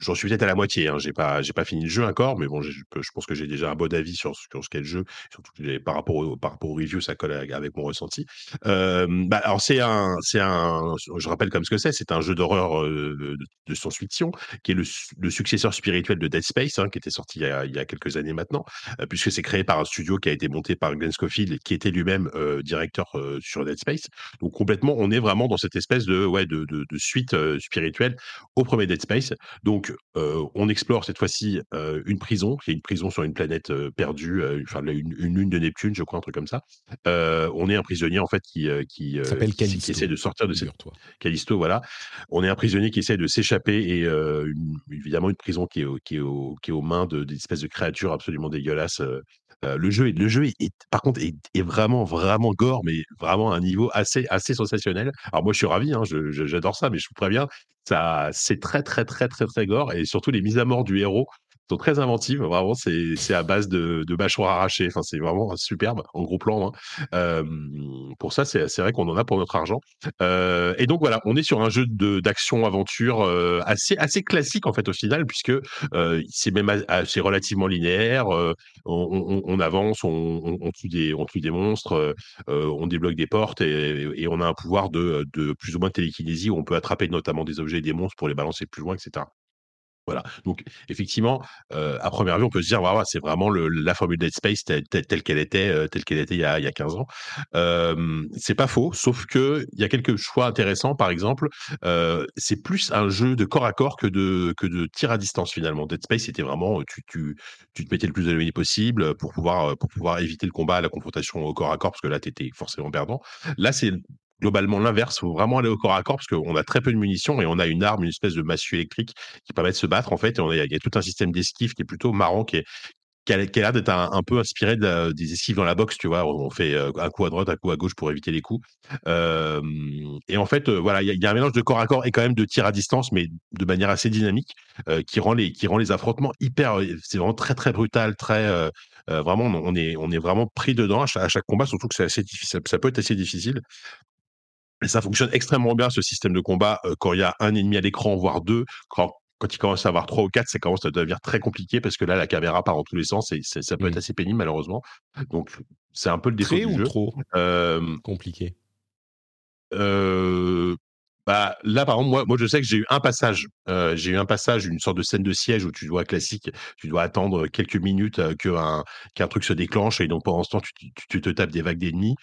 j'en suis peut-être à la moitié. Hein, j'ai pas, j'ai pas fini le jeu encore, mais bon, je, pense que j'ai déjà un bon avis sur, sur ce qu'est le jeu, surtout par rapport au, par rapport au review, ça colle avec mon ressenti. Euh, bah, alors c'est un, c'est un, je rappelle comme ce que c'est, c'est un jeu d'horreur euh, de, de science-fiction qui est le, le, successeur spirituel de Dead Space, hein, qui était sorti il y, a, quelques années maintenant, puisque c'est créé par un studio qui a été monté par Glenn Scofield, qui était lui-même directeur sur Dead Space. Donc complètement, on est vraiment dans cette espèce de, ouais, de, de suite spirituelle au premier Dead Space. Donc, on explore cette fois-ci une prison, qui est une prison sur une planète perdue, enfin une, lune de Neptune, je crois, un truc comme ça. on est un prisonnier en fait qui qui, qui, essaie de sortir de cette Callisto, voilà. On est un prisonnier qui essaie de s'échapper et évidemment une prison qui est, qui est, qui est aux mains d'espèces de, de créatures absolument dégueulasses le jeu, est, le jeu est, par contre, est, vraiment, vraiment gore, mais vraiment à un niveau assez, assez sensationnel. Alors moi, je suis ravi, hein, j'adore ça, mais je vous préviens, ça, c'est très, très, très, très, très gore, et surtout les mises à mort du héros sont très inventives. Vraiment, c'est à base de, de mâchoires arrachées. Enfin, c'est vraiment superbe en gros plan. Hein. pour ça, c'est vrai qu'on en a pour notre argent. Euh, et donc voilà, on est sur un jeu d'action aventure euh, assez assez classique en fait au final, puisque euh, c'est même assez relativement linéaire. On, on, on, avance, on, on, tue des on tue des monstres, on débloque des portes et, et, on a un pouvoir de, de plus ou moins télékinésie où on peut attraper notamment des objets et des monstres pour les balancer plus loin, etc. Voilà, donc effectivement, à première vue, on peut se dire: «Waouh, c'est vraiment la formule Dead Space telle qu'elle était, telle qu'elle était il y a il y a 15 ans». C'est pas faux, sauf qu'il y a quelques choix intéressants. Par exemple, c'est plus un jeu de corps à corps que de que tir à distance finalement. Dead Space, c'était vraiment, tu te mettais le plus éloigné possible, pour pouvoir, pour pouvoir éviter le combat, la confrontation au corps à corps, parce que là, tu étais forcément perdant. Là, c'est globalement l'inverse. Faut vraiment aller au corps à corps parce qu'on a très peu de munitions et on a une arme, une espèce de massue électrique qui permet de se battre en fait. Et il y, a tout un système d'esquive qui est plutôt marrant, qui est a, l'air d'être un, peu inspiré de des esquives dans la boxe, tu vois. On fait euh, un coup à droite, un coup à gauche pour éviter les coups. et en fait, euh, voilà, il y, a un mélange de corps à corps et quand même de tir à distance, mais de manière assez dynamique, euh, qui rend les affrontements hyper. C'est vraiment très très brutal, très vraiment. On est on est vraiment pris dedans à chaque, combat, surtout que c'est assez difficile. Ça peut être assez difficile. Et ça fonctionne extrêmement bien, ce système de combat, quand il y a un ennemi à l'écran, voire deux. Quand, quand il commence à avoir trois ou quatre, ça commence à devenir très compliqué parce que là, la caméra part en tous les sens et ça peut être mmh. assez pénible, malheureusement. Donc, c'est un peu le défaut très du ou jeu. trop? Compliqué bah, là, par exemple, moi, moi, je sais que j'ai eu un passage. j'ai eu un passage, une sorte de scène de siège où tu dois, classique, tu dois attendre quelques minutes qu'un truc se déclenche et donc pendant ce temps, tu, tu te tapes des vagues d'ennemis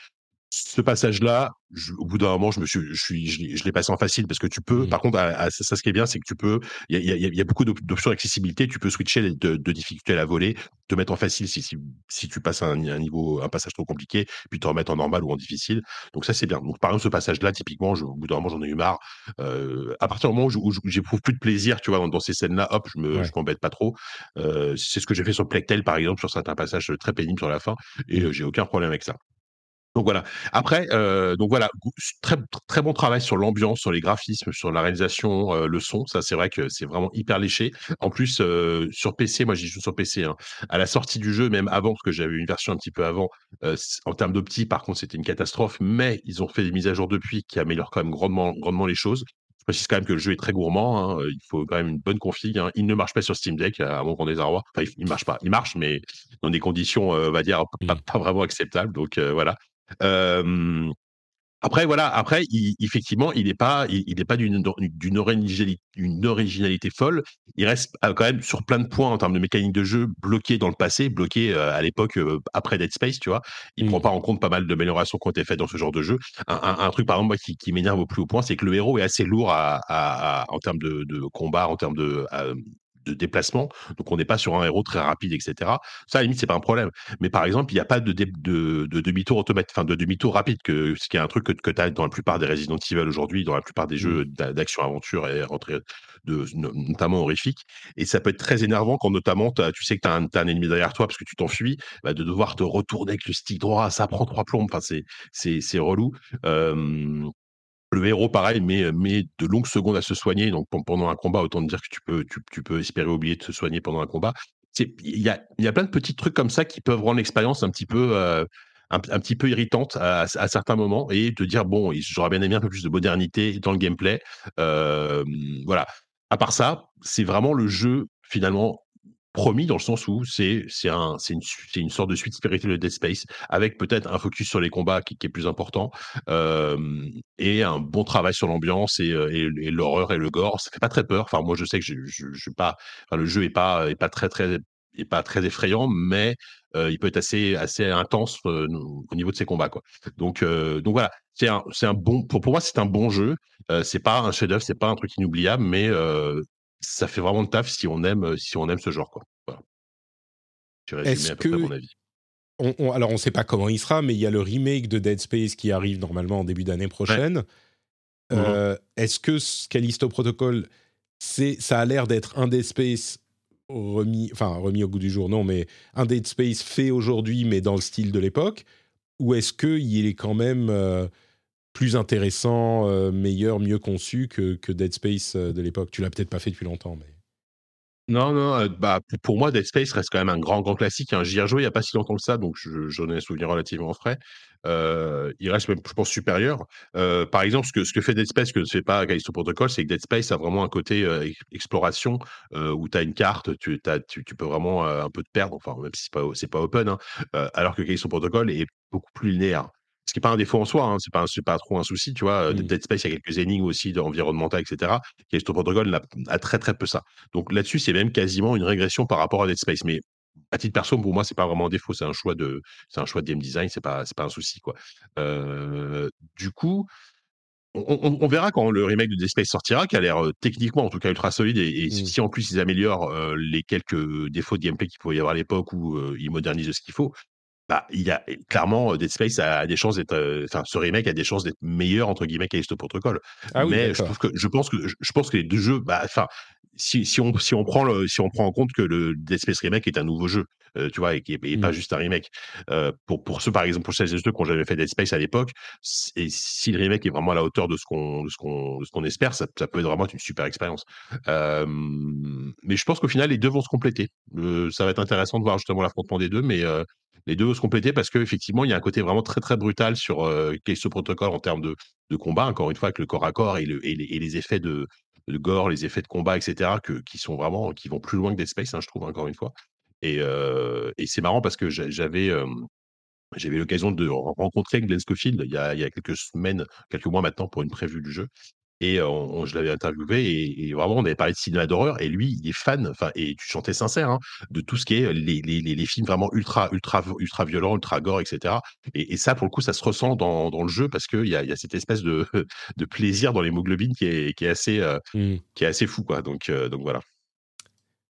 ce passage-là, au bout d'un moment, je me suis, je suis, je l'ai passé en facile parce que tu peux. Mmh. Par contre, ça, ce qui est bien, c'est que tu peux. Il y a, y a, beaucoup d'options d'accessibilité. Tu peux switcher de, de, difficulté à la volée, te mettre en facile si, si, si tu passes un, un, niveau, un passage trop compliqué, puis te remettre en normal ou en difficile. Donc ça, c'est bien. Donc par exemple, ce passage-là, typiquement, je, au bout d'un moment, j'en ai eu marre. Euh, à partir du moment où j'éprouve plus de plaisir, tu vois, dans, ces scènes-là, hop, je me, je m'embête pas trop. Euh, c'est ce que j'ai fait sur Plectel, par exemple, sur certains passages très pénibles sur la fin, et euh, j'ai aucun problème avec ça. Donc voilà. Après, euh, donc voilà, très très bon travail sur l'ambiance, sur les graphismes, sur la réalisation, euh, le son. Ça, c'est vrai que c'est vraiment hyper léché. En plus, euh, sur PC, moi j'y joue sur PC. Hein. À la sortie du jeu, même avant, parce que j'avais une version un petit peu avant, en termes d'optique, par contre, c'était une catastrophe. Mais ils ont fait des mises à jour depuis qui améliorent quand même grandement grandement les choses. Je précise quand même que le jeu est très gourmand. Hein. Il faut quand même une bonne config. Hein. Il ne marche pas sur Steam Deck, à mon grand désarroi. Enfin, il, ne marche pas. Il marche, mais dans des conditions, on va dire, pas, mmh. pas vraiment acceptables. Donc voilà après, voilà, après, effectivement, il n'est pas, il, pas d'une, d'une originalité, une originalité folle. Il reste euh, quand même sur plein de points en termes de mécanique de jeu bloqué dans le passé, bloqué à l'époque après Dead Space, tu vois. Il ne prend pas en compte pas mal d'améliorations qui ont été faites dans ce genre de jeu. Un, truc, par exemple, moi, qui, m'énerve au plus haut point, c'est que le héros est assez lourd à, en termes de, de, combat, en termes de, de déplacement. Donc, on n'est pas sur un héros très rapide, etc. Ça, à la limite, c'est pas un problème. Mais par exemple, il n'y a pas de, de, de demi-tour automatique, enfin, de demi-tour rapide, que, ce qui est un truc que, que tu as dans la plupart des Resident Evil aujourd'hui, dans la plupart des jeux mmh. d'action-aventure et de, notamment horrifique. Et ça peut être très énervant quand, notamment, tu sais que tu as, un ennemi derrière toi parce que tu t'enfuis, bah, de devoir te retourner avec le stick droit, ça prend trois plombs. Enfin, c'est relou. Le héros, pareil, met, met de longues secondes à se soigner. Donc, pendant un combat, autant dire que tu peux, espérer oublier de se soigner pendant un combat. Il y a, plein de petits trucs comme ça qui peuvent rendre l'expérience un petit peu. Euh, irritante à, certains moments et te dire bon j'aurais bien aimé un peu plus de modernité dans le gameplay voilà à part ça c'est vraiment le jeu finalement promis dans le sens où c'est c'est un une, une sorte de suite spirituelle de Dead Space avec peut-être un focus sur les combats qui, est plus important et un bon travail sur l'ambiance et, et, l'horreur et le gore. Ça fait pas très peur. Enfin moi je sais que je, je, pas le jeu est pas est pas très très est pas très effrayant mais il peut être assez assez intense au niveau de ses combats quoi. Donc donc voilà. C'est un un bon pour, pour moi c'est un bon jeu. C'est pas un chef-d'œuvre c'est pas un truc inoubliable mais ça fait vraiment le taf si on aime, si on aime ce genre. Quoi. Voilà. Est-ce que... mon avis. On, alors, on ne sait pas comment il sera, mais il y a le remake de Dead Space qui arrive normalement en début d'année prochaine. Mmh euh, est-ce que Callisto Protocol, ça a l'air d'être un Dead Space remis, enfin remis au goût du jour, non, mais un Dead Space fait aujourd'hui, mais dans le style de l'époque Ou est-ce qu'il est quand même euh, plus intéressant, euh, meilleur, mieux conçu que, Dead Space euh, de l'époque. Tu l'as peut-être pas fait depuis longtemps, mais. Non, non, euh, bah, pour moi, Dead Space reste quand même un grand, grand classique. Hein. J'y ai rejoué il n'y a pas si longtemps que ça, donc j'en ai un souvenir relativement frais. il reste même, je pense, supérieur. par exemple, ce que, fait Dead Space, que ne fait pas Callisto Protocol, c'est que Dead Space a vraiment un côté exploration où tu as une carte, tu, peux vraiment un peu te perdre, enfin, même si ce n'est pas, pas open, hein, alors que Callisto Protocol est beaucoup plus linéaire ce qui n'est pas un défaut en soi, hein, c'est pas, pas trop un souci, tu vois. Mmh. Dead Space, il y a quelques énigmes aussi environnementales, etc. Callisto Protocol a, a, très très peu ça. Donc là-dessus, c'est même quasiment une régression par rapport à Dead Space. Mais à titre perso, pour moi, c'est pas vraiment un défaut, c'est un choix de, c'est un choix de game design, c'est pas, c'est pas un souci, quoi. Euh, du coup, on, verra quand le remake de Dead Space sortira, qui a l'air techniquement en tout cas ultra solide, et, mmh. si en plus ils améliorent les quelques défauts de gameplay qu'il pouvait y avoir à l'époque ou ils modernisent ce qu'il faut, bah, il y a clairement Dead Space a des chances d'être, enfin ce remake a des chances d'être meilleur entre guillemets qu'Alisto Protocol. Ah Mais je, que, je pense que je pense que les deux jeux, bah, enfin si, si, on, si, on prend le, si on prend en compte que le Dead Space Remake est un nouveau jeu, euh, tu vois, et, et, pas mmh. juste un remake. Euh, pour, pour ceux, par exemple, pour celles et ceux qui ont jamais fait Dead Space à l'époque, et si le remake est vraiment à la hauteur de ce qu'on qu'on qu'on espère, ça, ça, peut être vraiment une super expérience. Euh, mais je pense qu'au final, les deux vont se compléter. ça va être intéressant de voir justement l'affrontement des deux, mais les deux vont se compléter parce qu'effectivement, il y a un côté vraiment très très brutal sur euh, ce Protocol en termes de, de, combat, encore une fois, avec le corps à corps et, le, et, les, et les, effets de, gore, les effets de combat, etc., que, qui sont vraiment, qui vont plus loin que Dead Space, hein, je trouve, encore une fois. Et, et c'est marrant parce que j'avais j'avais l'occasion de rencontrer Glenn Scofield il y, a, il y a quelques semaines, quelques mois maintenant pour une prévue du jeu. Et on, je l'avais interviewé et, vraiment on avait parlé de cinéma d'horreur et lui il est fan, enfin et tu chantais sincère hein, de tout ce qui est les, les, les, films vraiment ultra ultra ultra violents, ultra gore, etc. Et, et, ça pour le coup ça se ressent dans, dans le jeu parce qu'il y a, y a cette espèce de, de plaisir dans l'hémoglobine qui est, qui est assez mmh. qui est assez fou quoi. Donc donc voilà.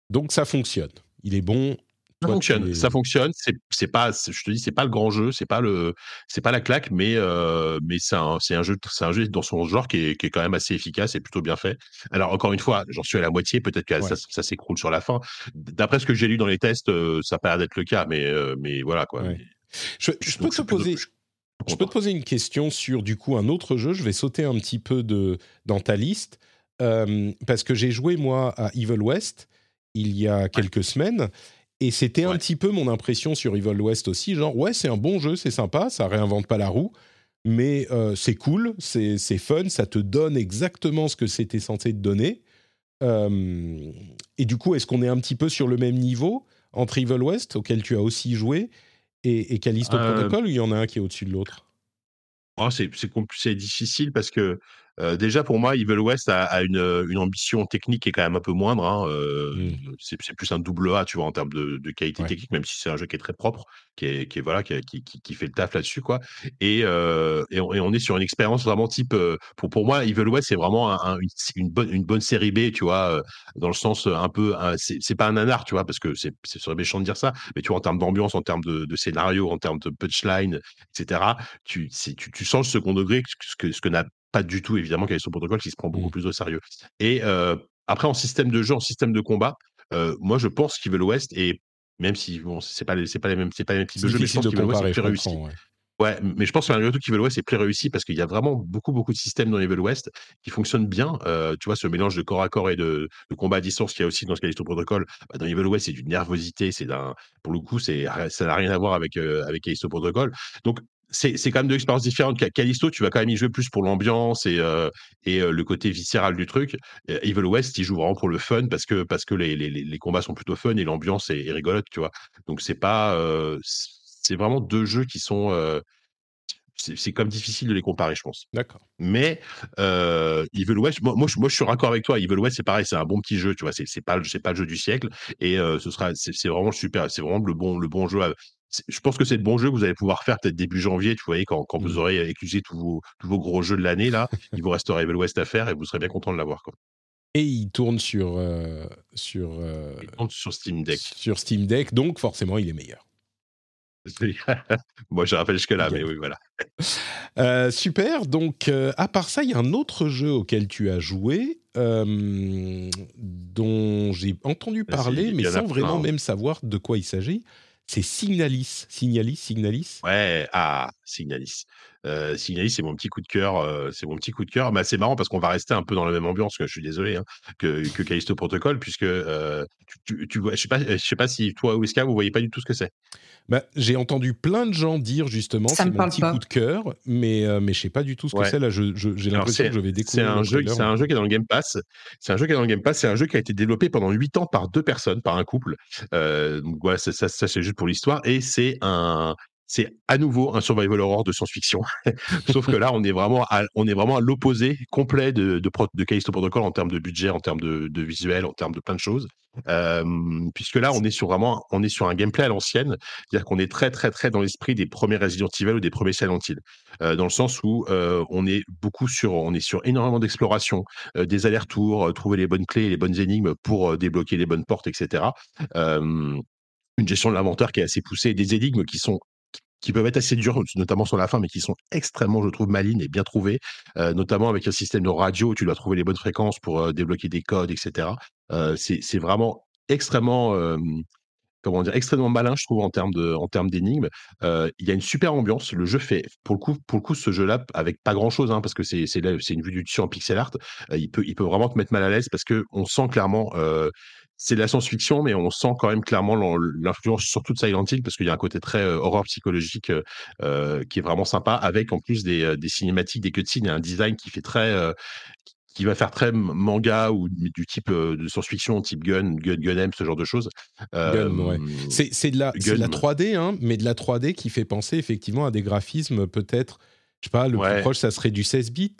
Donc ça fonctionne. Il est bon, ça fonctionne, ça fonctionne. C'est, pas, je te dis, c'est pas le grand jeu, c'est pas le, c'est pas la claque, mais euh, mais c'est un, c'est un jeu, c'est un jeu dans son genre qui est, qui est quand même assez efficace et plutôt bien fait. Alors encore une fois, j'en suis à la moitié, peut-être que ça, ça, s'écroule sur la fin. D'après ce que j'ai lu dans les tests, euh, ça paraît d'être le cas, mais euh, mais voilà quoi. Je, peux te poser. Je, peux te poser une question sur du coup un autre jeu. Je vais sauter un petit peu de dans ta liste parce que j'ai joué moi à Evil West il y a quelques semaines et c'était un petit peu mon impression sur Evil West aussi, genre ouais c'est un bon jeu, c'est sympa, ça réinvente pas la roue, mais euh, c'est cool, c'est fun, ça te donne exactement ce que c'était censé te donner. Euh, et du coup, est-ce qu'on est un petit peu sur le même niveau entre Evil West, auquel tu as aussi joué, et, et Callisto euh, Protocol, ou il y en a un qui est au-dessus de l'autre? Oh, C'est difficile parce que déjà pour moi, Evil West a, une, une, ambition technique qui est quand même un peu moindre. Hein, mmh. C'est plus un double A, tu vois, en termes de, qualité technique, même si c'est un jeu qui est très propre, qui est, qui est voilà, qui, qui, qui, fait le taf là-dessus, quoi. Et, et, on, est sur une expérience vraiment type. pour pour moi, Evil West c'est vraiment une, bonne une bonne série B, tu vois, dans le sens un peu. C'est pas un nanar, tu vois, parce que c'est serait méchant de dire ça, mais tu vois, en termes d'ambiance, en termes de, scénario, en termes de punchline, etc. Tu, tu, tu sens le second degré, ce que, ce que n'a pas du tout, évidemment, son Protocol qui se prend beaucoup mmh. plus au sérieux. Et après, en système de jeu, en système de combat, moi, je pense qu'Evil West, et même si bon, c'est pas, c'est pas les mêmes, c'est pas les mêmes types de jeux, mais je pense qu'Evil West est plus réussi. Ouais. mais je pense que malgré tout qu'Evil West est plus réussi parce qu'il y a vraiment beaucoup, beaucoup de systèmes dans Evil West qui fonctionnent bien. tu vois, ce mélange de corps à corps et de, combat à distance qu'il y a aussi dans ce Callisto Protocol. Bah, dans Evil West, c'est d'une nervosité, c'est d'un, pour le coup, c'est, ça n'a rien à voir avec, avec Callisto Protocol. Donc, c'est quand même deux expériences différentes. Callisto, tu vas quand même y jouer plus pour l'ambiance et, euh, et euh, le côté viscéral du truc. Evil West, il joue vraiment pour le fun parce que, parce que les, les, les combats sont plutôt fun et l'ambiance est, rigolote, tu vois. Donc c'est pas, euh, c'est vraiment deux jeux qui sont, c'est comme difficile de les comparer, je pense. D'accord. Mais Evil West, moi, moi, je, suis raccord avec toi. Evil West, c'est pareil, c'est un bon petit jeu, tu vois. C'est pas, pas le jeu du siècle et ce sera, c'est vraiment super, c'est vraiment le bon, le bon jeu je pense que c'est le bon jeu que vous allez pouvoir faire peut-être début janvier, tu voyez, quand, quand vous mmh. aurez éclusé tous vos, tous vos gros jeux de l'année, là, il vous restera Evil West à faire et vous serez bien content de l'avoir. Et il tourne sur, euh, sur, euh, sur Steam Deck. Sur Steam Deck, donc forcément, il est meilleur. Moi, je rappelle jusque-là, mais oui, voilà. Euh, super. Donc, à part ça, il y a un autre jeu auquel tu as joué, dont j'ai entendu parler, mais sans vraiment même savoir de quoi il s'agit c'est Signalis. Signalis, Signalis. Ouais, ah, Signalis. Euh, Signalis, c'est mon petit coup de cœur. Euh, c'est mon petit coup de cœur. Mais c'est marrant parce qu'on va rester un peu dans la même ambiance. Que je suis désolé hein, que, que Callisto Protocol, puisque euh, tu, tu, vois, je sais pas, je sais pas si toi ou Iska, vous voyez pas du tout ce que c'est. Bah, j'ai entendu plein de gens dire justement c'est mon petit coup de cœur, mais euh, mais je sais pas du tout ce que c'est là. j'ai l'impression que je vais découvrir. C'est un jeu, c'est un jeu qui est dans le Game Pass. C'est un jeu qui est dans le Game Pass. C'est un jeu qui a été développé pendant 8 ans par deux personnes, par un couple. Euh, donc voilà, ça, ça, ça c'est juste pour l'histoire. Et c'est un c'est à nouveau un survival horror de science-fiction. Sauf que là, on est vraiment à, on est vraiment à l'opposé complet de, de, de Callisto Protocol en termes de budget, en termes de, de visuel, en termes de plein de choses. Puisque là, on est sur vraiment, on est sur un gameplay à l'ancienne, c'est-à-dire qu'on est très, très, très dans l'esprit des premiers Resident Evil ou des premiers Silent Hill, dans le sens où on est beaucoup sur, on est sur énormément d'exploration, des allers-retours, euh, trouver les bonnes clés, les bonnes énigmes pour débloquer les bonnes portes, etc. une gestion de l'inventaire qui est assez poussée, des énigmes qui sont qui peuvent être assez durs, notamment sur la fin, mais qui sont extrêmement, je trouve, malines et bien trouvées, euh, notamment avec un système de radio où tu dois trouver les bonnes fréquences pour euh, débloquer des codes, etc. Euh, c'est vraiment extrêmement, comment dire, extrêmement malin, je trouve, en termes d'énigmes. Il y a une super ambiance. Le jeu fait, pour le coup, pour le coup, ce jeu-là, avec pas grand-chose, hein, parce que c'est c'est une vue du dessus en pixel art, il peut, il peut vraiment te mettre mal à l'aise parce que on sent clairement c'est de la science-fiction, mais on sent quand même clairement l'influence surtout de Silent Hill parce qu'il y a un côté très euh, horreur psychologique euh, euh, qui est vraiment sympa, avec en plus des, des cinématiques, des cutscenes et un design qui fait très qui va faire très manga ou du type de science-fiction, type Gun, Gun, Gun ce genre de choses. ouais. C'est de, la, de la 3D, hein, mais de la 3D qui fait penser effectivement à des graphismes peut-être, je sais pas, le plus proche, ça serait du 16 bits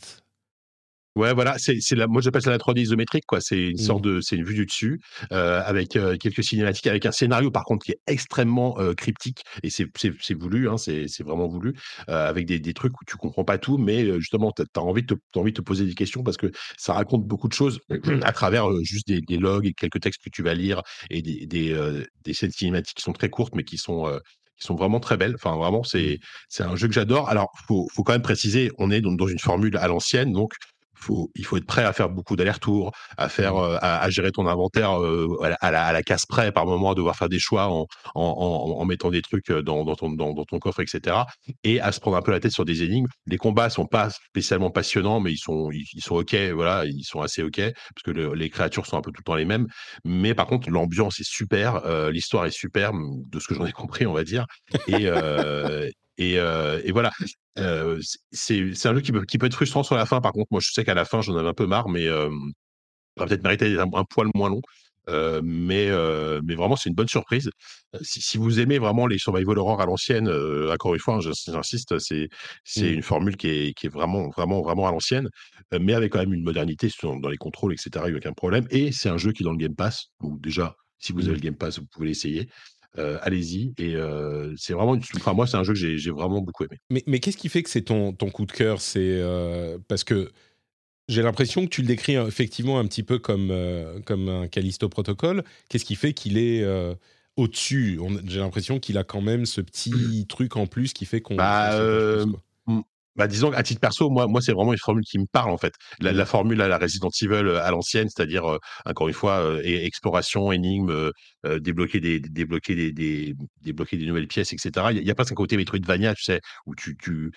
Ouais, voilà, c'est la, moi j'appelle ça la 3D isométrique, quoi. C'est une sorte mmh. de, c'est une vue du dessus, euh, avec euh, quelques cinématiques, avec un scénario par contre qui est extrêmement euh, cryptique et c'est voulu, hein, c'est vraiment voulu, euh, avec des, des, trucs où tu comprends pas tout, mais euh, justement tu as, envie de te, envie de te poser des questions parce que ça raconte beaucoup de choses à travers juste des, des, logs et quelques textes que tu vas lire et des, des, des scènes cinématiques qui sont très courtes mais qui sont qui sont vraiment très belles. Enfin, vraiment, c'est mmh. c'est un jeu que j'adore. Alors, faut, faut quand même préciser, on est dans, dans une formule à l'ancienne, donc faut, il faut être prêt à faire beaucoup d'allers-retours, à faire, mmh. euh, à, gérer ton inventaire euh, à, la, à, la, casse près par moment, à devoir faire des choix en, en, en, mettant des trucs euh, dans, dans, ton, dans, ton coffre, etc. Et à se prendre un peu la tête sur des énigmes. Les combats sont pas spécialement passionnants, mais ils sont, ils, sont ok, voilà, ils sont assez ok parce que les créatures sont un peu tout le temps les mêmes. Mais par contre, l'ambiance est super, l'histoire est super, de ce que j'en ai compris, on va dire. Et, et, et voilà. c'est un jeu qui peut, qui peut, être frustrant sur la fin. Par contre, moi, je sais qu'à la fin, j'en avais un peu marre, mais euh, va peut-être mériter un, un, poil moins long. Euh, mais, mais vraiment, c'est une bonne surprise. Si, si, vous aimez vraiment les survival horror à l'ancienne, encore une fois, hein, j'insiste, c'est c'est mmh. une formule qui est, qui est vraiment, vraiment, vraiment à l'ancienne, mais avec quand même une modernité dans les contrôles, etc. Il n'y a aucun problème. Et c'est un jeu qui est dans le Game Pass. Donc, déjà, si vous avez mmh. le Game Pass, vous pouvez l'essayer. Euh, allez-y. Et euh, c'est vraiment, enfin moi c'est un jeu que j'ai vraiment beaucoup aimé. Mais, mais qu'est-ce qui fait que c'est ton, ton coup de cœur? C'est euh, parce que j'ai l'impression que tu le décris effectivement un petit peu comme, comme un Callisto Protocol. Qu'est-ce qui fait qu'il est au-dessus? J'ai l'impression qu'il a quand même ce petit truc en plus qui fait qu'on. Bah, bah, disons à titre perso, moi, moi c'est vraiment une formule qui me parle en fait. La, la formule à la Resident Evil à l'ancienne, c'est-à-dire encore une fois exploration, énigme, débloquer des débloquer des, des, débloquer des nouvelles pièces, etc. Il y, a, pas un côté Metroidvania, tu sais, où tu, tu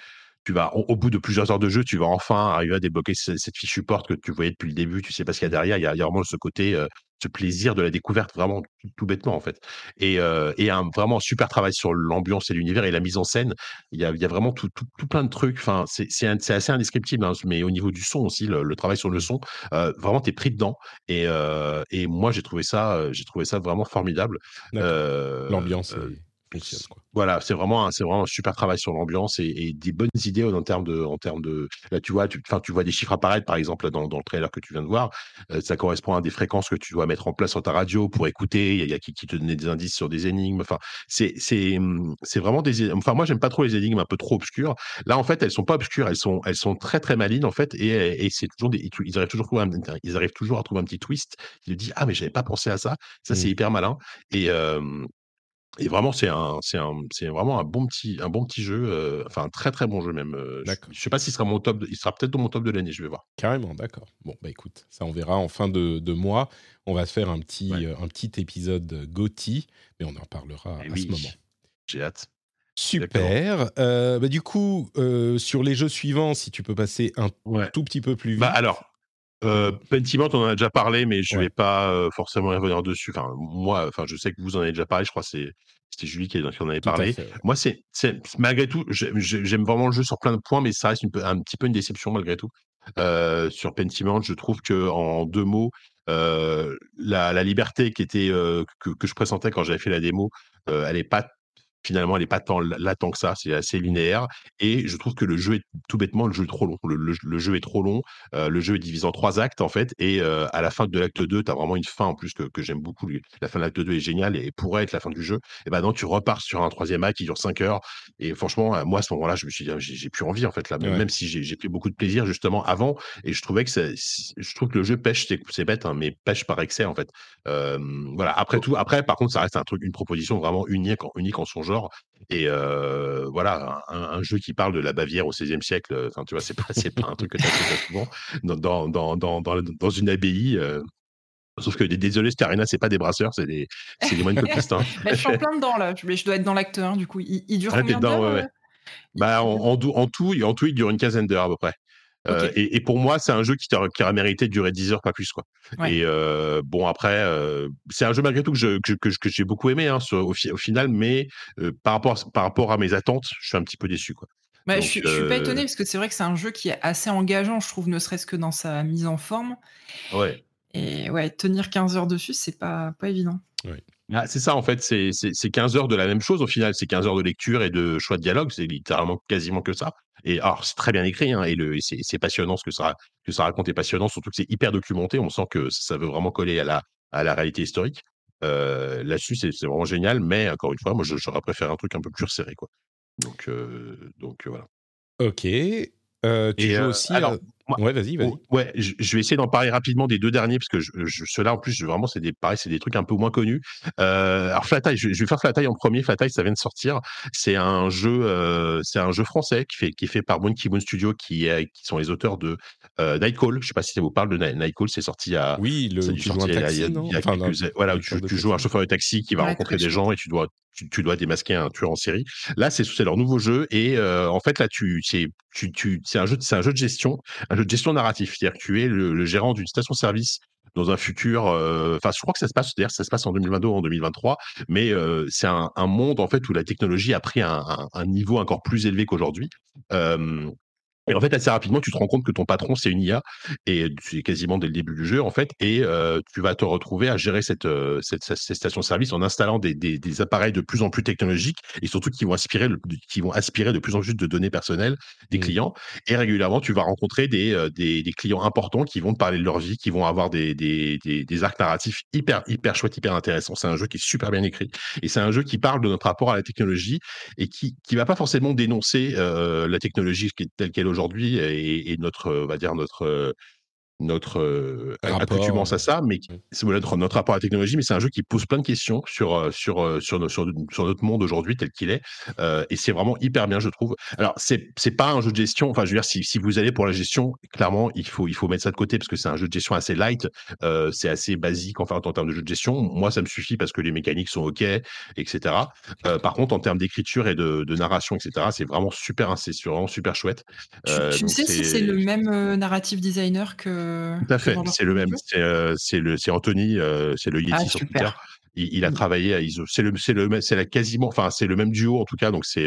tu vas au, bout de plusieurs heures de jeu, tu vas enfin arriver à débloquer cette, cette fiche support que tu voyais depuis le début. Tu sais pas ce qu'il y a derrière. Il y a, il y a vraiment ce côté ce plaisir de la découverte, vraiment tout, bêtement en fait. Et, euh, et un vraiment super travail sur l'ambiance et l'univers et la mise en scène. Il y a, il y a vraiment tout, tout, tout, plein de trucs. Enfin, c'est assez indescriptible, hein, mais au niveau du son aussi, le, travail sur le son, euh, vraiment t'es pris dedans. Et, euh, et moi j'ai trouvé ça, j'ai trouvé ça vraiment formidable. L'ambiance. Voilà, c'est vraiment, c'est vraiment un super travail sur l'ambiance et, des bonnes idées en termes de, en termes de. Là, tu vois, tu, tu vois des chiffres apparaître, par exemple, dans, dans le trailer que tu viens de voir. Euh, ça correspond à des fréquences que tu dois mettre en place sur ta radio pour écouter. Il y a, qui, qui te donnait des indices sur des énigmes. Enfin, c'est, c'est, c'est vraiment des. Enfin, moi, j'aime pas trop les énigmes un peu trop obscures. Là, en fait, elles sont pas obscures, elles sont, elles sont très très malines en fait, et, et c'est toujours des, ils arrivent toujours, à trouver un, ils arrivent toujours à trouver un petit twist. Ils te disent ah mais j'avais pas pensé à ça. Ça c'est mmh. hyper malin. Et euh, et vraiment, c'est un, c'est un, c'est vraiment un bon petit, un bon petit jeu, euh, enfin un très très bon jeu même. Euh, je, ne sais pas s'il sera mon top, il sera peut-être dans mon top de l'année, je vais voir. Carrément, d'accord. Bon, bah écoute, ça on verra en fin de, de mois. On va faire un petit, euh, un petit épisode Gotti, mais on en parlera eh à ce moment. J'ai hâte. Super. bah, du coup, sur les jeux suivants, si tu peux passer un tout petit peu plus bah, vite. Bah alors, euh, Pentiment, on en a déjà parlé, mais je ne vais pas euh, forcément y revenir dessus. Enfin, moi, enfin, je sais que vous en avez déjà parlé. Je crois que c'est c'était Julie qui, en avait parlé. Moi, c'est malgré tout, j'aime vraiment le jeu sur plein de points, mais ça reste un petit peu une déception malgré tout. Euh, sur Pentiment, je trouve que en deux mots, la, liberté qui était que, que, je présentais quand j'avais fait la démo, elle n'est pas finalement, elle n'est pas tant là tant que ça. C'est assez linéaire. Et je trouve que le jeu est tout bêtement, le jeu est trop long. Le, jeu est trop long. Euh, le jeu est divisé en trois actes, en fait. Et euh, à la fin de l'acte 2, tu as vraiment une fin en plus que, que j'aime beaucoup. La fin de l'acte 2 est géniale et pourrait être la fin du jeu. Et ben non, tu repars sur un troisième acte qui dure 5 heures. Et franchement, moi, à ce moment-là, je me suis dit, j'ai plus envie, en fait, là. Même si j'ai pris beaucoup de plaisir, justement, avant. Et je trouvais que je trouve que le jeu pêche, c'est bête, hein, mais pêche par excès, en fait. Euh, voilà. Après tout, après, par contre, ça reste un truc, une proposition vraiment unique, unique en son genre. Et voilà, un, jeu qui parle de la Bavière au XVIe siècle, enfin, tu vois, c'est pas, pas un truc que tu as souvent dans, dans, dans, dans, une abbaye. Sauf que désolé, Starina, c'est pas des brasseurs, c'est des, c'est des moines copistes. Hein. je suis en plein dedans là, mais je dois être dans l'acteur, du coup. Il, dure ah, combien d'heures Bah, en, en, tout, en, tout, il dure une quinzaine d'heures à peu près. Euh, et, pour moi, c'est un jeu qui, qui, aurait mérité de durer 10 heures, pas plus. Quoi. Et euh, bon, après, euh, c'est un jeu malgré tout que, je, que, que, j'ai beaucoup aimé hein, au, final, mais par, rapport, par rapport à mes attentes, je suis un petit peu déçu. Quoi. Bah, je, suis, suis pas étonné parce que c'est vrai que c'est un jeu qui est assez engageant, je trouve, ne serait-ce que dans sa mise en forme. Ouais. Et ouais, tenir 15 heures dessus, c'est pas, pas évident. Ah, c'est ça, en fait, c'est 15 heures de la même chose au final. C'est 15 heures de lecture et de choix de dialogue. C'est littéralement quasiment que ça. Et alors, c'est très bien écrit, hein, et, c'est passionnant ce que ça, que ça raconte est passionnant, surtout que c'est hyper documenté. On sent que ça veut vraiment coller à la, à la réalité historique. Euh, là-dessus, c'est vraiment génial, mais encore une fois, moi, j'aurais préféré un truc un peu plus serré, quoi. Donc, euh, donc voilà. Ok. Euh, tu joues aussi. Alors, ouais, vas-y, vas-y. Ouais, je, vais essayer d'en parler rapidement des deux derniers parce que je, ceux-là, en plus, vraiment, c'est des, pareil, c'est des trucs un peu moins connus. Euh, alors, Flat je, je, vais faire Flat en premier. Flat ça vient de sortir. C'est un jeu, euh, c'est un jeu français qui fait, qui est fait par Monkey Moon Studio, qui, est, qui sont les auteurs de euh, Nightcall. Je sais pas si ça vous parle de Nightcall. C'est sorti à. Oui, le. Tu joues un taxi, voilà, tu, joues un chauffeur de taxi qui va rencontrer des gens et tu dois tu, dois démasquer un tueur en série. Là, c'est leur nouveau jeu et euh, en fait là, tu c'est tu, tu, un jeu, c'est un jeu de gestion, un gestion narratif. C'est-à-dire que tu es le, gérant d'une station-service dans un futur. Euh, enfin, je crois que ça se passe, d'ailleurs, ça se passe en 2022 ou en 2023, mais euh, c'est un, monde en fait où la technologie a pris un niveau encore plus élevé qu'aujourd'hui. Et en fait, assez rapidement, tu te rends compte que ton patron, c'est une IA, et c'est quasiment dès le début du jeu, en fait, et euh, tu vas te retrouver à gérer cette, euh, cette, cette station-service en installant des, des, des, appareils de plus en plus technologiques, et surtout qui vont, aspirer qui vont aspirer de plus en plus de données personnelles des mmh. clients. Et régulièrement, tu vas rencontrer des, euh, des, des, clients importants qui vont te parler de leur vie, qui vont avoir des, des, des, arcs narratifs hyper, hyper chouettes, hyper intéressants. C'est un jeu qui est super bien écrit, et c'est un jeu qui parle de notre rapport à la technologie, et qui qui va pas forcément dénoncer la technologie telle qu'elle est aujourd'hui et, notre, on va dire, notre, notre euh, accoutumance à ça, mais c'est notre, notre rapport à la technologie, mais c'est un jeu qui pose plein de questions sur, sur, sur, sur, notre monde aujourd'hui tel qu'il est. et c'est vraiment hyper bien, je trouve. Alors, c'est, c'est pas un jeu de gestion. Enfin, je veux dire, si, si vous allez pour la gestion, clairement, il faut, il faut mettre ça de côté parce que c'est un jeu de gestion assez light. c'est assez basique en, en termes de jeu de gestion. Moi, ça me suffit parce que les mécaniques sont OK, etc. par contre, en termes d'écriture et de, de, narration, etc., c'est vraiment super, c'est vraiment super chouette. tu, sais si c'est le même narrative designer que tout à fait, c'est le même. Euh, c'est le, c'est Anthony, euh, c'est le Yeti ah, sur Twitter. Il, a mmh. travaillé à ISO. C'est le, c'est le, c'est la quasiment, enfin c'est le même duo en tout cas. Donc c'est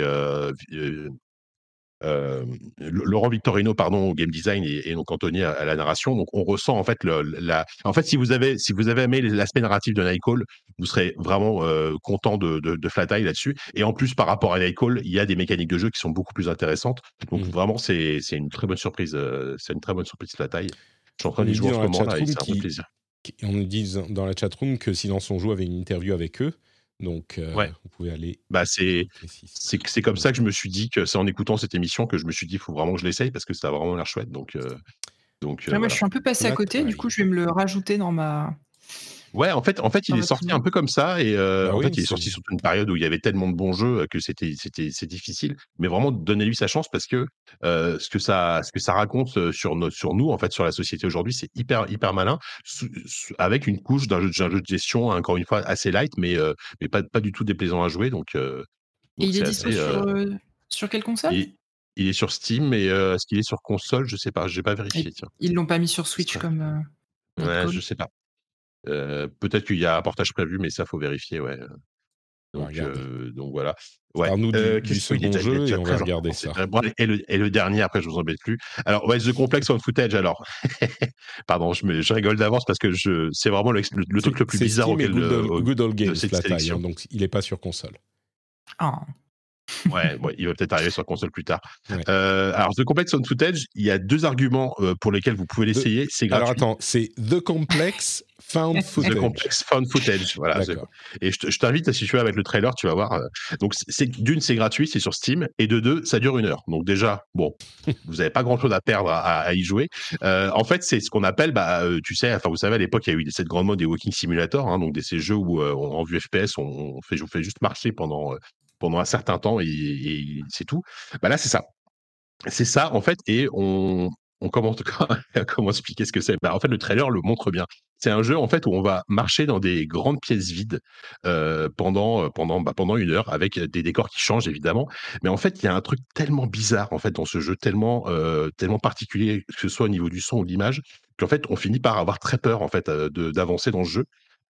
euh, Laurent Victorino pardon au game design et, donc Anthony à, la narration donc on ressent en fait le, la en fait si vous avez si vous avez aimé l'aspect narratif de Nightcall vous serez vraiment content de, de, de Flat Eye là-dessus et en plus par rapport à Nightcall il y a des mécaniques de jeu qui sont beaucoup plus intéressantes donc mmh. vraiment c'est c'est une très bonne surprise c'est une très bonne surprise Flat Eye je suis en train de jouer en ce moment là et c'est un plaisir on nous dit dans la chatroom que Silence on joue avait une interview avec eux donc, euh, vous pouvez aller. Bah, c'est, c'est, comme ça que je me suis dit que c'est en écoutant cette émission que je me suis dit, il faut vraiment que je l'essaye parce que ça a vraiment l'air chouette. Donc, euh, donc moi, je suis un peu passé à côté. Du coup, je vais me le rajouter dans ma, Ouais, en fait, en fait, il est sorti un peu comme ça et bah en fait, il est sorti sur une période où il y avait tellement de bons jeux que c'était, c'était, c'est difficile. Mais vraiment, donnez-lui sa chance parce que ce que ça, ce que ça raconte sur nos, sur nous, en fait, sur la société aujourd'hui, c'est hyper, hyper malin, avec une couche d'un jeu, jeu, de gestion, encore une fois, assez light, mais, mais pas, pas du tout déplaisant à jouer. Donc, et il est, dispo sur, sur quelle console? il, est sur Steam, mais est-ce qu'il est sur console? Je sais pas, j'ai pas vérifié. Tiens. Ils l'ont pas mis sur Switch comme. ouais, je sais pas. Euh, peut-être qu'il y a un portage prévu, mais ça, faut vérifier, ouais. Donc, euh, donc voilà. Ouais. nous euh, du, second jeu et on va regarder ça. et, le, et, le, dernier, après, je vous embête plus. Alors, ouais, The Complex on Footage, alors. Pardon, je, me, je rigole d'avance parce que je, c'est vraiment le, le, truc le plus bizarre auquel Good, Old, Games, la taille, hein, donc il n'est pas sur console. Oh. Ouais, il va peut-être arriver sur console plus tard. Euh, alors, The Complex Found Footage, il y a deux arguments euh, pour lesquels vous pouvez l'essayer. C'est gratuit. Alors attends, c'est The Complex Found Footage. The Complex Found Footage, voilà. Et je, t'invite, si tu veux, avec le trailer, tu vas voir. Euh, donc, d'une, c'est gratuit, c'est sur Steam, et de deux, ça dure une heure. Donc déjà, bon, vous n'avez pas grand-chose à perdre à, y jouer. en fait, c'est ce qu'on appelle, bah, tu sais, enfin, vous savez, à l'époque, il y a eu cette grande mode des Walking Simulator, hein, donc des, ces jeux où, en vue FPS, on, fait, on fait juste marcher pendant pendant un certain temps et, c'est tout. Bah là, c'est ça. C'est ça, en fait, et on, commence comment expliquer ce que c'est bah, En fait, le trailer le montre bien. C'est un jeu en fait où on va marcher dans des grandes pièces vides euh, pendant pendant bah, pendant une heure avec des décors qui changent évidemment. Mais en fait, il y a un truc tellement bizarre en fait dans ce jeu, tellement euh, tellement particulier que ce soit au niveau du son ou de l'image, qu'en fait on finit par avoir très peur en fait euh, d'avancer dans ce jeu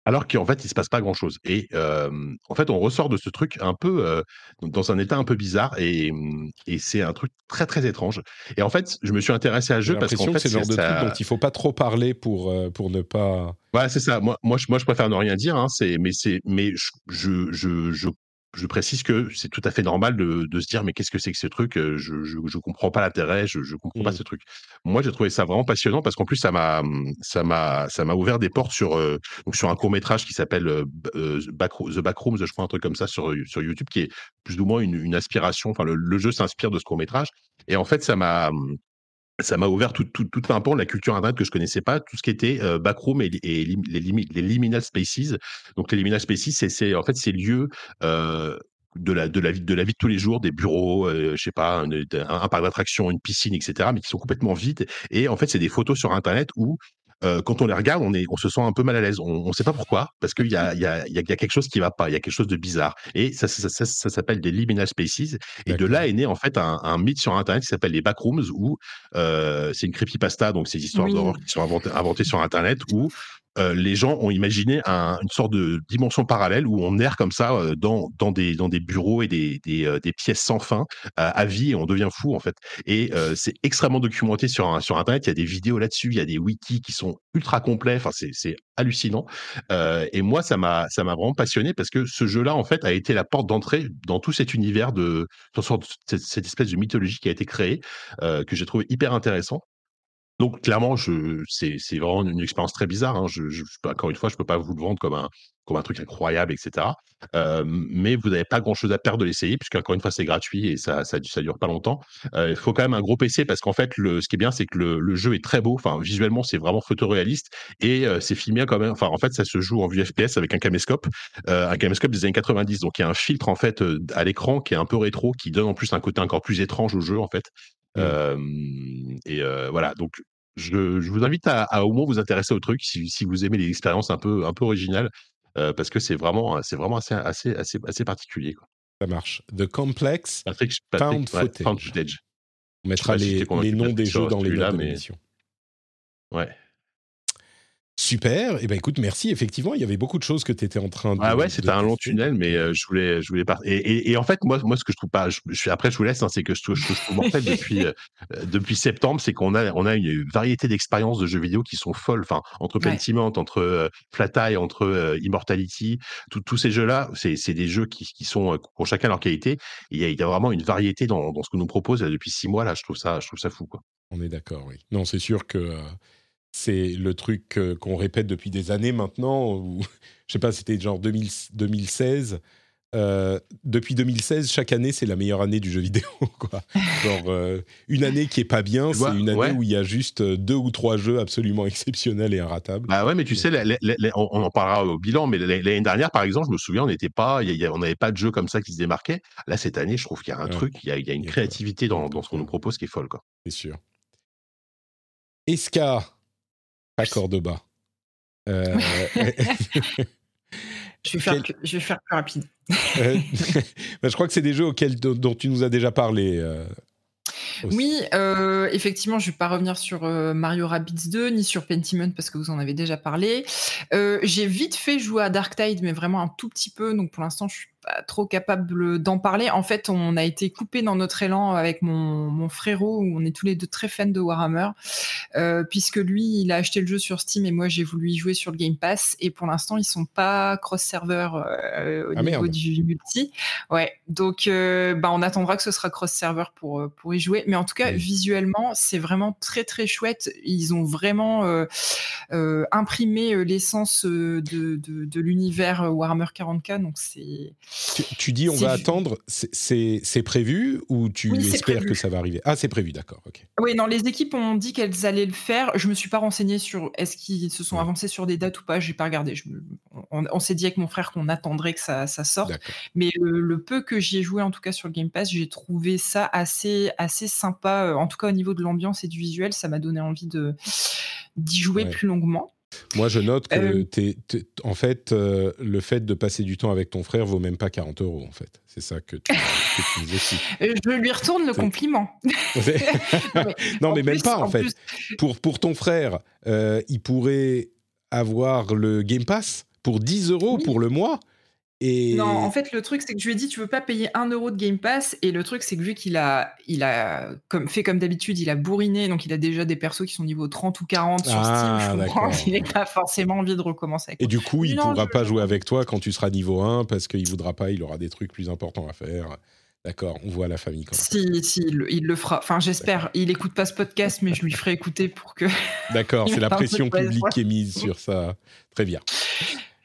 alors qu'en fait, il se passe pas grand-chose. Et en fait, on ressort de ce truc un peu dans un état un peu bizarre mmh, et, c'est un truc très très étrange. Et en fait, je me suis intéressé à ce jeu parce qu'en fait, c'est le genre de truc dont il faut pas trop parler pour pour ne pas. Ouais, c'est ça. Moi, moi, je, moi, je préfère ne rien dire. Hein, c'est, mais c'est, mais je, je, je je précise que c'est tout à fait normal de, se dire mais qu'est-ce que c'est que ce truc je, je, comprends pas l'intérêt je, je comprends pas mmh. ce truc moi j'ai trouvé ça vraiment passionnant parce qu'en plus ça m'a ça m'a ça m'a ouvert des portes sur donc sur un court métrage qui s'appelle The Backrooms je crois un truc comme ça sur sur YouTube qui est plus ou moins une, aspiration enfin le jeu s'inspire de ce court métrage et en fait ça m'a ça m'a ouvert tout, tout, tout, un pan de la culture internet que je connaissais pas, tout ce qui était euh, backroom et, les, les, liminal spaces. Donc les liminal spaces, c'est en fait ces lieux euh, de la de la vie de la vie de tous les jours, des bureaux, euh, je sais pas, un, un parc d'attractions, une piscine, etc. Mais qui sont complètement vides. Et en fait, c'est des photos sur internet où euh, quand on les regarde, on, est, on se sent un peu mal à l'aise. On ne sait pas pourquoi, parce qu'il y a, y, a, y a quelque chose qui va pas, il y a quelque chose de bizarre. Et ça, ça, ça, ça s'appelle des liminal spaces. Et de là est né en fait un, un mythe sur Internet qui s'appelle les backrooms, où euh, c'est une creepypasta, donc ces histoires d'horreur qui sont inventées, inventées sur Internet, où euh, les gens ont imaginé une sorte de dimension parallèle où on erre comme ça euh, dans, dans, des, dans des bureaux et des, des, euh, pièces sans fin à vie et on devient fou en fait. Et c'est extrêmement documenté sur, sur Internet. Il y a des vidéos là-dessus, il y a des wikis qui sont ultra complets. Enfin, c'est hallucinant. et moi, ça m'a ça m'a vraiment passionné parce que ce jeu-là en fait a été la porte d'entrée dans tout cet univers de cette, cette, espèce de mythologie qui a été créée que j'ai trouvé hyper intéressant. Donc clairement, c'est, vraiment une expérience très bizarre. Hein. Je, encore une fois, je ne peux pas vous le vendre comme un, comme un truc incroyable, etc. mais vous n'avez pas grand-chose à perdre de l'essayer, puisqu'encore une fois, c'est gratuit et ça, ça, dure pas longtemps. Il faut quand même un gros PC parce qu'en fait, le, ce qui est bien, c'est que le, jeu est très beau. Enfin, visuellement, c'est vraiment photoréaliste et c'est filmé quand même. Enfin, en fait, ça se joue en vue FPS avec un caméscope, un caméscope des années 90. Donc, il y a un filtre en fait à l'écran qui est un peu rétro, qui donne en plus un côté encore plus étrange au jeu en fait. Mmh. et voilà, donc je, vous invite à, au moins vous intéresser au truc si, vous aimez les expériences un peu, un peu originales, parce que c'est vraiment, c'est vraiment assez, assez, assez, assez particulier. Quoi. Ça marche. The Complex found, footage. On mettra les, les noms des jeux dans les notes de l'émission. Ouais. Super. Et eh ben écoute, merci. Effectivement, il y avait beaucoup de choses que tu étais en train de. Ah ouais, c'était un long tunnel, mais euh, je voulais, je voulais pas. Et, et, en fait, moi, moi, ce que je trouve pas, je, suis après, je vous laisse, hein, c'est que je, je, trouve en fait depuis euh, depuis septembre, c'est qu'on a on a une variété d'expériences de jeux vidéo qui sont folles. Enfin, entre Pentiment, entre euh, Flat Eye, entre Immortality, tous ces jeux-là, c'est des jeux qui, qui sont pour chacun leur qualité. Il y, a, il y a vraiment une variété dans, dans ce que nous propose depuis six mois là. Je trouve ça, je trouve ça fou quoi. On est d'accord, oui. Non, c'est sûr que c'est le truc qu'on répète depuis des années maintenant. Ou, je sais pas, c'était genre 2016. Euh, depuis 2016, chaque année, c'est la meilleure année du jeu vidéo. Quoi. Genre, euh, une année qui est pas bien, c'est une année où il y a juste deux ou trois jeux absolument exceptionnels et irratables. Bah ouais, mais tu sais, on, en parlera au bilan, mais l'année dernière, par exemple, je me souviens, on n'était pas, on n'avait pas de jeu comme ça qui se démarquait. Là, cette année, je trouve qu'il y a un truc, il y a, une créativité dans, dans, ce qu'on nous propose qui est folle. C'est sûr. Eska, à Cordoba. Euh, je, vais faire, je vais faire plus rapide. Euh, bah, je crois que c'est des jeux auxquels, dont tu nous as déjà parlé. Euh. Oui, euh, effectivement, je ne vais pas revenir sur euh, Mario Rabbids 2 ni sur Pentiment parce que vous en avez déjà parlé. Euh, j'ai vite fait jouer à Dark Tide, mais vraiment un tout petit peu. Donc pour l'instant, je suis pas trop capable d'en parler. En fait, on a été coupé dans notre élan avec mon, mon frérot, où on est tous les deux très fans de Warhammer, euh, puisque lui, il a acheté le jeu sur Steam et moi, j'ai voulu y jouer sur le Game Pass. Et pour l'instant, ils sont pas cross-server euh, au Ah, niveau merde. du multi. Ouais, donc euh, bah, on attendra que ce sera cross-server pour, pour y jouer. Mais en tout cas, Oui. visuellement, c'est vraiment très très chouette. Ils ont vraiment euh, euh, imprimé euh, l'essence de, de, de l'univers Warhammer 40k. Donc c'est Tu, tu dis on va attendre, c'est- prévu ou tu Oui, espères que ça va arriver? Ah, c'est prévu, d'accord, ok. Oui, non, les équipes ont dit qu'elles allaient le faire. Je me suis pas renseignée sur est-ce qu'ils se sont Ouais. avancés sur des dates ou pas. J'ai pas regardé. Je me- on on s'est dit avec mon frère qu'on attendrait que ça, ça sorte. Mais le, le peu que j'y ai joué, en tout cas sur le Game Pass, j'ai trouvé ça assez, assez sympa. Euh, En tout cas au niveau de l'ambiance et du visuel, ça m'a donné envie de d'y jouer Ouais. plus longuement. Moi, je note que, Euh, t'es- t'es- en fait, euh, le fait de passer du temps avec ton frère vaut même pas 40 euros, en fait. C'est ça que tu, que tu nous expliques. Je lui retourne le compliment. non, mais même plus- pas, en, fait. plus, Pour, pour ton frère, euh, il pourrait avoir le Game Pass pour 10 euros Oui. pour le mois. Et... Non, en fait, le truc, c'est que je lui ai dit, tu veux pas payer 1 euro de Game Pass? Et le truc, c'est que vu qu'il a, il a comme, fait comme d'habitude, il a bourriné, donc il a déjà des persos qui sont niveau 30 ou 40 sur Ah, Steam. Je comprends qu'il n'ait pas forcément envie de recommencer avec Et du coup, il Non, pourra je- pas jouer avec toi quand tu seras niveau 1 parce qu'il voudra pas, il aura des trucs plus importants à faire. D'accord, on voit la famille quand même. Si, si, il, le- il le fera. Enfin, j'espère. Il écoute pas ce podcast, mais je lui ferai écouter pour que. D'accord, c'est la un pression publique qui est mise sur ça. Très bien.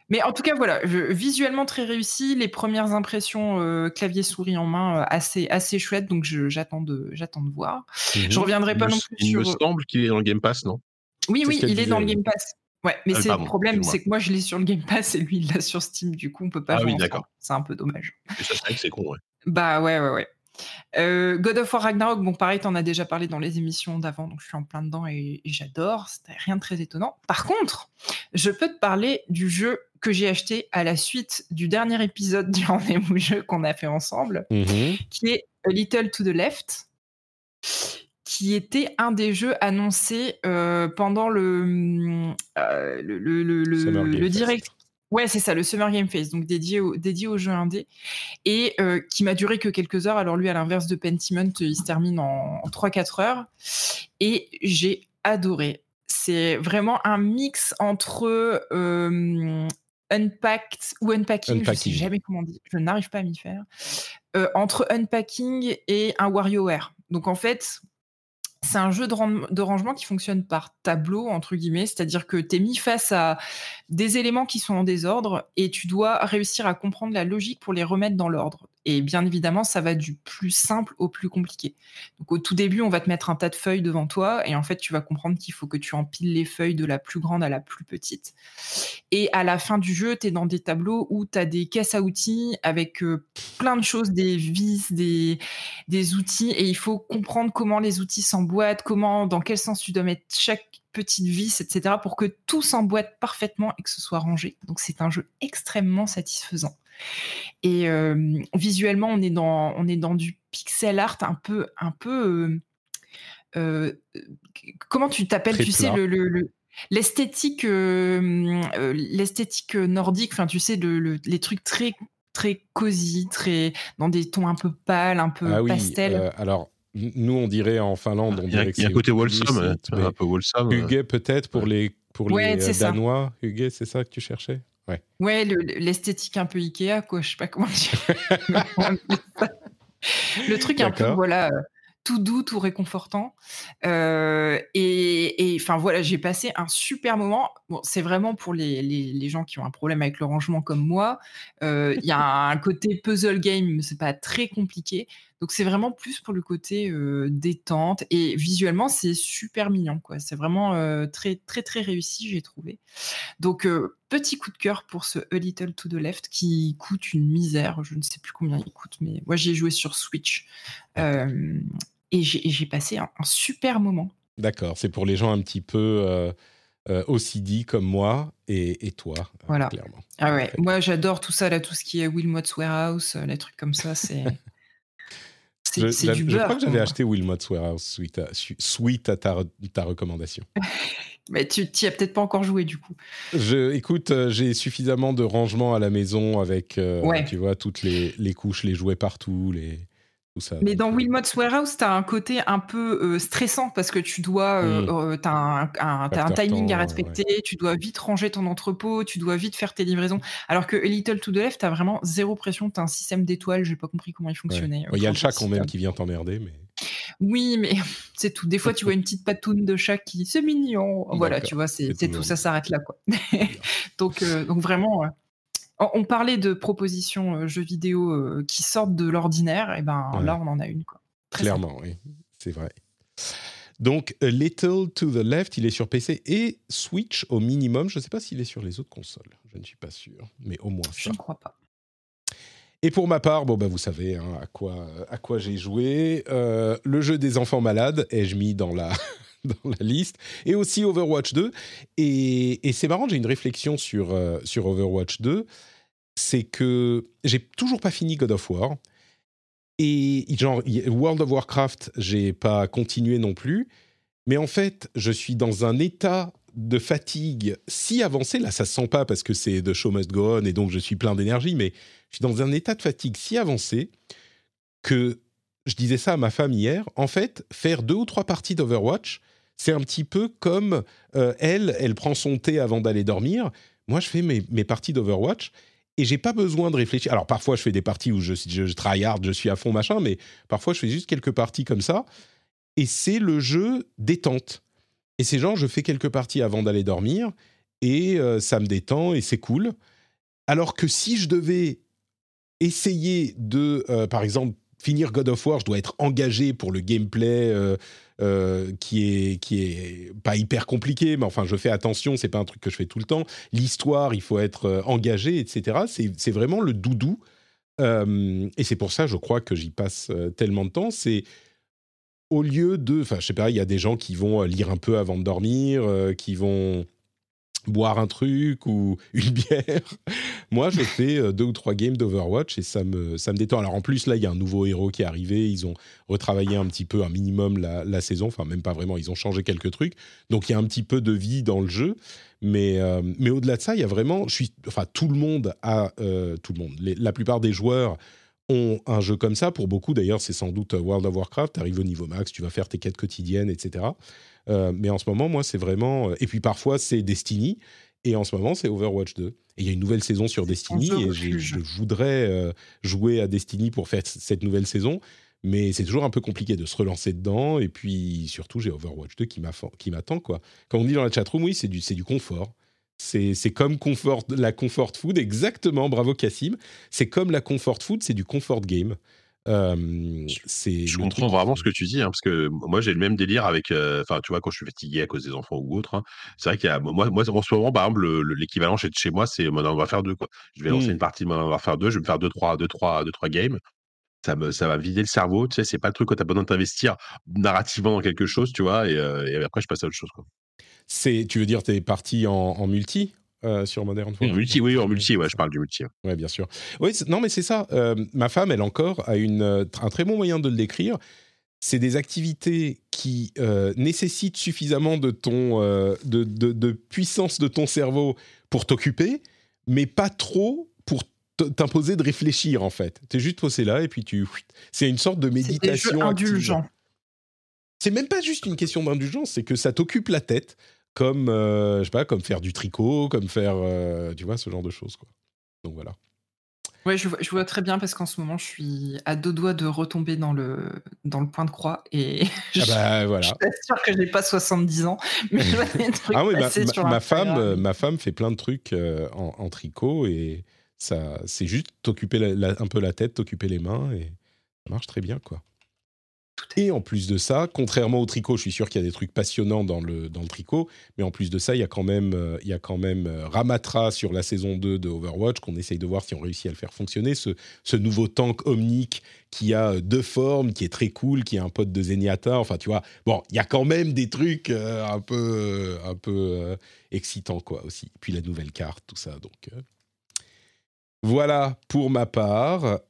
Mais en tout cas, voilà, je- visuellement très réussi. Les premières impressions euh, clavier souris en main, euh, assez, assez chouettes. Donc, j'attends de, j'attends de voir. Mhm. Je reviendrai Il pas me- non plus Il sur. me semble qu'il est dans le Game Pass, non? Oui, oui, il est dans le. Game Pass. Ouais, mais Ah, c'est le problème, c'est que moi je l'ai sur le Game Pass et lui il l'a sur Steam, du coup on peut pas Ah jouer oui, d'accord. C'est un peu dommage. C'est vrai que c'est con, ouais. Bah ouais, ouais, ouais. Euh, God of War Ragnarok, bon pareil, t'en as déjà parlé dans les émissions d'avant, donc je suis en plein dedans et, et j'adore, c'était rien de très étonnant. Par contre, je peux te parler du jeu que j'ai acheté à la suite du dernier épisode du rendez-vous jeu qu'on a fait ensemble, Mhm. qui est A Little to the Left, qui était un des jeux annoncés euh, pendant le, euh, le, le, le, le- direct. Ouais, c'est ça, le Summer Game Face, donc dédié au, dédié au jeu indé, et euh, qui m'a duré que quelques heures. Alors lui, à l'inverse de Pentiment, il se termine en, en 3-4 heures, et j'ai adoré. C'est vraiment un mix entre euh, Unpacked ou Unpacking, je sais Unpacking. jamais comment on dit, je n'arrive pas à m'y faire, euh, entre Unpacking et un WarioWare. Donc en fait, c'est un jeu de, ran- de rangement qui fonctionne par tableau, entre guillemets, c'est-à-dire que tu es mis face à des éléments qui sont en désordre et tu dois réussir à comprendre la logique pour les remettre dans l'ordre. Et bien évidemment, ça va du plus simple au plus compliqué. Donc au tout début, on va te mettre un tas de feuilles devant toi et en fait, tu vas comprendre qu'il faut que tu empiles les feuilles de la plus grande à la plus petite. Et à la fin du jeu, tu es dans des tableaux où tu as des caisses à outils avec euh, plein de choses, des vis, des, outils et il faut comprendre comment les outils s'emboîtent, comment, dans quel sens tu dois mettre chaque petite vis, etc. pour que tout s'emboîte parfaitement et que ce soit rangé. Donc c'est un jeu extrêmement satisfaisant. Et euh, visuellement, on est dans, on est dans du pixel art un peu, un peu. euh, euh, comment tu t'appelles Tu sais plat. le, le- le- l'esthétique, euh, euh, l'esthétique nordique. Enfin, tu sais le- le- les trucs très très cosy, très dans des tons un peu pâles, un peu Ah oui, pastel. euh, alors, nous, on dirait en Finlande, on Il y a, dirait il y a un côté limite, hein, un peu wholesome. Huguet, peut-être, pour les, pour Ouais, les. Danois. Huguet, c'est ça que tu cherchais? Ouais. Ouais, le- l'esthétique un peu Ikea, quoi. Je sais pas comment dire. le truc un peu, voilà, tout doux, tout réconfortant. Euh, et enfin voilà, j'ai passé un super moment. Bon, c'est vraiment pour les, les, les gens qui ont un problème avec le rangement comme moi. Euh, Il y a un côté puzzle game, mais c'est pas très compliqué. Donc c'est vraiment plus pour le côté euh, détente et visuellement c'est super mignon quoi. C'est vraiment euh, très très très réussi j'ai trouvé. Donc euh, petit coup de cœur pour ce A Little to the Left qui coûte une misère. Je ne sais plus combien il coûte, mais moi j'y ai joué sur Switch et j'ai j'ai passé un, un super moment. D'accord, c'est pour les gens un petit peu euh, OCD comme moi et, et toi, Voilà. clairement. Ah ouais, moi j'adore tout ça là, tout ce qui est Wilmot's Warehouse, les trucs comme ça, c'est c'est du beurre. Je crois que j'avais acheté Wilmot's Warehouse suite à, suite à ta, ta recommandation. Mais tu n'y as peut-être pas encore joué du coup. Je, écoute, euh, j'ai suffisamment de rangement à la maison avec, euh, tu vois, toutes les, les, couches, les jouets partout, les, mais dans euh, Wilmot's Warehouse, tu as un côté un peu euh, stressant parce que tu dois, euh, mmh. as un, timing à respecter, tu dois vite ranger ton entrepôt, tu dois vite faire tes livraisons. Alors que Little to the Left, tu as vraiment zéro pression, tu as un système d'étoiles, j'ai pas compris comment il fonctionnait. Il y a le chat quand même qui vient t'emmerder, mais. Oui, mais c'est tout. Des fois, tu vois une petite patoune de chat qui, c'est mignon. Voilà, tu vois, c'est tout, ça s'arrête là, quoi. donc, donc vraiment. On parlait de propositions euh, jeux vidéo euh, qui sortent de l'ordinaire, et ben là on en a une quoi. Clairement, oui, c'est vrai. Donc, A Little to the Left, il est sur PC et Switch au minimum. Je ne sais pas s'il est sur les autres consoles. Je ne suis pas sûr, mais au moins ça. Je ne crois pas. Et pour ma part, bon bah vous savez hein, à quoi à quoi j'ai joué. Euh, le jeu des enfants malades ai-je mis dans la dans la liste, et aussi Overwatch 2. Et, c'est marrant, j'ai une réflexion sur, euh, sur Overwatch 2, c'est que j'ai toujours pas fini God of War. Et genre, World of Warcraft, j'ai pas continué non plus. Mais en fait, je suis dans un état de fatigue si avancé, là ça se sent pas parce que c'est de show must go on et donc je suis plein d'énergie, mais je suis dans un état de fatigue si avancé que je disais ça à ma femme hier, en fait, faire deux ou trois parties d'Overwatch, c'est un petit peu comme euh, elle, elle prend son thé avant d'aller dormir. Moi, je fais mes, parties d'Overwatch et j'ai pas besoin de réfléchir. Alors parfois, je fais des parties où je, je, je tryhard, je suis à fond machin, mais parfois, je fais juste quelques parties comme ça. Et c'est le jeu détente. Et c'est genre, je fais quelques parties avant d'aller dormir et euh, ça me détend et c'est cool. Alors que si je devais essayer de, euh, par exemple, finir God of War, je dois être engagé pour le gameplay euh, euh, qui est qui est pas hyper compliqué, mais enfin je fais attention, c'est pas un truc que je fais tout le temps. L'histoire, il faut être euh, engagé, etc. C'est vraiment le doudou, et c'est pour ça, je crois que j'y passe tellement de temps. C'est au lieu de, enfin je sais pas, il y a des gens qui vont lire un peu avant de dormir, qui vont boire un truc ou une bière. Moi, je fais euh, deux ou trois games d'Overwatch et ça me, ça me détend. Alors en plus, là, il y a un nouveau héros qui est arrivé. Ils ont retravaillé un petit peu, un minimum la, la saison. Enfin, même pas vraiment. Ils ont changé quelques trucs. Donc il y a un petit peu de vie dans le jeu. Mais, euh, mais au-delà de ça, il y a vraiment. Je suis, enfin, tout le monde a. Euh, tout le monde. la plupart des joueurs ont un jeu comme ça. Pour beaucoup, d'ailleurs, c'est sans doute World of Warcraft. Tu arrives au niveau max, tu vas faire tes quêtes quotidiennes, etc. Euh, mais en ce moment, moi, c'est vraiment. Euh, et puis parfois, c'est Destiny. Et en ce moment, c'est Overwatch 2. Et il y a une nouvelle saison sur Destiny. Et je voudrais euh, jouer à Destiny pour faire cette nouvelle saison. Mais c'est toujours un peu compliqué de se relancer dedans. Et puis surtout, j'ai Overwatch 2 qui m'attend. quoi. Quand on dit dans la chatroom, oui, c'est du, du confort. C'est comme confort, la comfort food, exactement, bravo Cassim. C'est comme la comfort food, c'est du comfort game. Euh, je comprends vraiment ce que tu dis, hein, parce que moi j'ai le même délire avec, enfin tu vois, quand je suis fatigué à cause des enfants ou autre, hein, c'est vrai qu'il y a, moi, moi en ce moment, par exemple, l'équivalent chez, chez moi, c'est on va faire deux quoi. Je vais lancer une mmh. partie de on va faire deux, je vais me faire deux trois, deux trois, deux trois games. Ça, me, ça va vider le cerveau, tu sais, c'est pas le truc quand t'as besoin d'investir narrativement dans quelque chose, tu vois, et, et, après je passe à autre chose quoi. C'est, tu veux dire, t'es parti en, en multi? Euh, sur Modern Warfare. Multi, oui, en multi, ouais, je parle du multi. Oui, bien sûr. Oui, non, mais c'est ça. Euh, ma femme, elle encore, a une, euh, un très bon moyen de le décrire. C'est des activités qui nécessitent suffisamment de, ton, de, de, puissance de ton cerveau pour t'occuper, mais pas trop pour t'imposer de réfléchir, en fait. Tu es juste posé là et puis tu... C'est une sorte de méditation. C'est indulgent. C'est même pas juste une question d'indulgence, c'est que ça t'occupe la tête comme euh, je sais pas, comme faire du tricot, comme faire, euh, tu vois, ce genre de choses quoi. Donc voilà. Ouais, je vois, je vois très bien parce qu'en ce moment, je suis à deux doigts de retomber dans le, dans le point de croix et ah bah, voilà. je suis sûr que je n'ai pas 70 ans, mais je vois des trucs ah oui, ma, ma, femme, ma femme fait plein de trucs euh, en, tricot et ça, c'est juste t'occuper un peu la tête, t'occuper les mains et ça marche très bien quoi. Et en plus de ça, contrairement au tricot, je suis sûr qu'il y a des trucs passionnants dans le, dans le tricot, mais en plus de ça, il y a quand même, euh, il y a quand même euh, Ramatra sur la saison 2 de Overwatch, qu'on essaye de voir si on réussit à le faire fonctionner, ce, nouveau tank omnique qui a euh, deux formes, qui est très cool, qui est un pote de Zenyatta, enfin tu vois, bon, il y a quand même des trucs un peu, un peu excitants quoi aussi. Puis la nouvelle carte, tout ça, donc... Voilà pour ma part.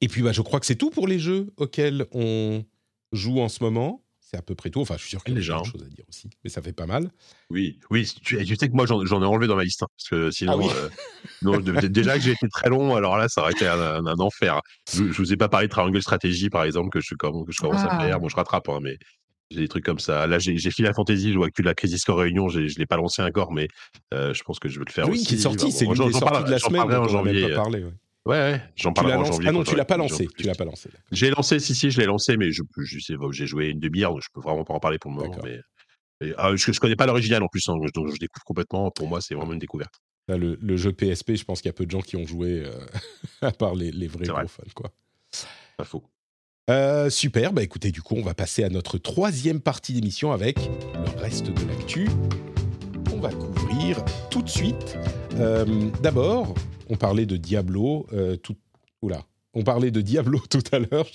Et puis, bah, je crois que c'est tout pour les jeux auxquels on joue en ce moment. C'est à peu près tout. Enfin, je suis sûr qu'il y a déjà chose à dire aussi, mais ça fait pas mal. Oui, oui. Tu, sais que moi, j'en ai enlevé dans ma liste, hein, parce que sinon, ah euh, déjà que j'ai été très long, alors là, ça aurait été un, enfer. Je, je, vous ai pas parlé de Triangle Stratégie, par exemple, que je, que je commence à faire. Ah. Bon, je rattrape, hein, mais j'ai des trucs comme ça. Là, j'ai fini la fantasy, je vois que la Crisis Core Réunion, je ne l'ai pas lancé encore, mais euh, je pense que je vais le faire oui, aussi. qui est sorti, c'est l'une des sorties de la semaine, en janvier. Pas parlé, ouais. Ouais, ouais j'en parlerai en janvier. Ah non, tu l'as pas lancé. Tu l'as pas lancé. J'ai lancé, si, si, je l'ai lancé, mais je, je sais, j'ai joué une demi-heure, donc je peux vraiment pas en parler pour le moment. Mais, ah, je, je connais pas l'original en plus, hein, donc je découvre complètement. Pour moi, c'est vraiment une découverte. Là, le, le, jeu PSP, je pense qu'il y a peu de gens qui ont joué, euh, à part les, les vrais gros fans, quoi. Pas faux. Euh, super, bah écoutez, du coup, on va passer à notre troisième partie d'émission avec le reste de l'actu. On va tout de suite. Euh, d'abord, on parlait de Diablo. Euh, tout... Oula. On parlait de Diablo tout à l'heure.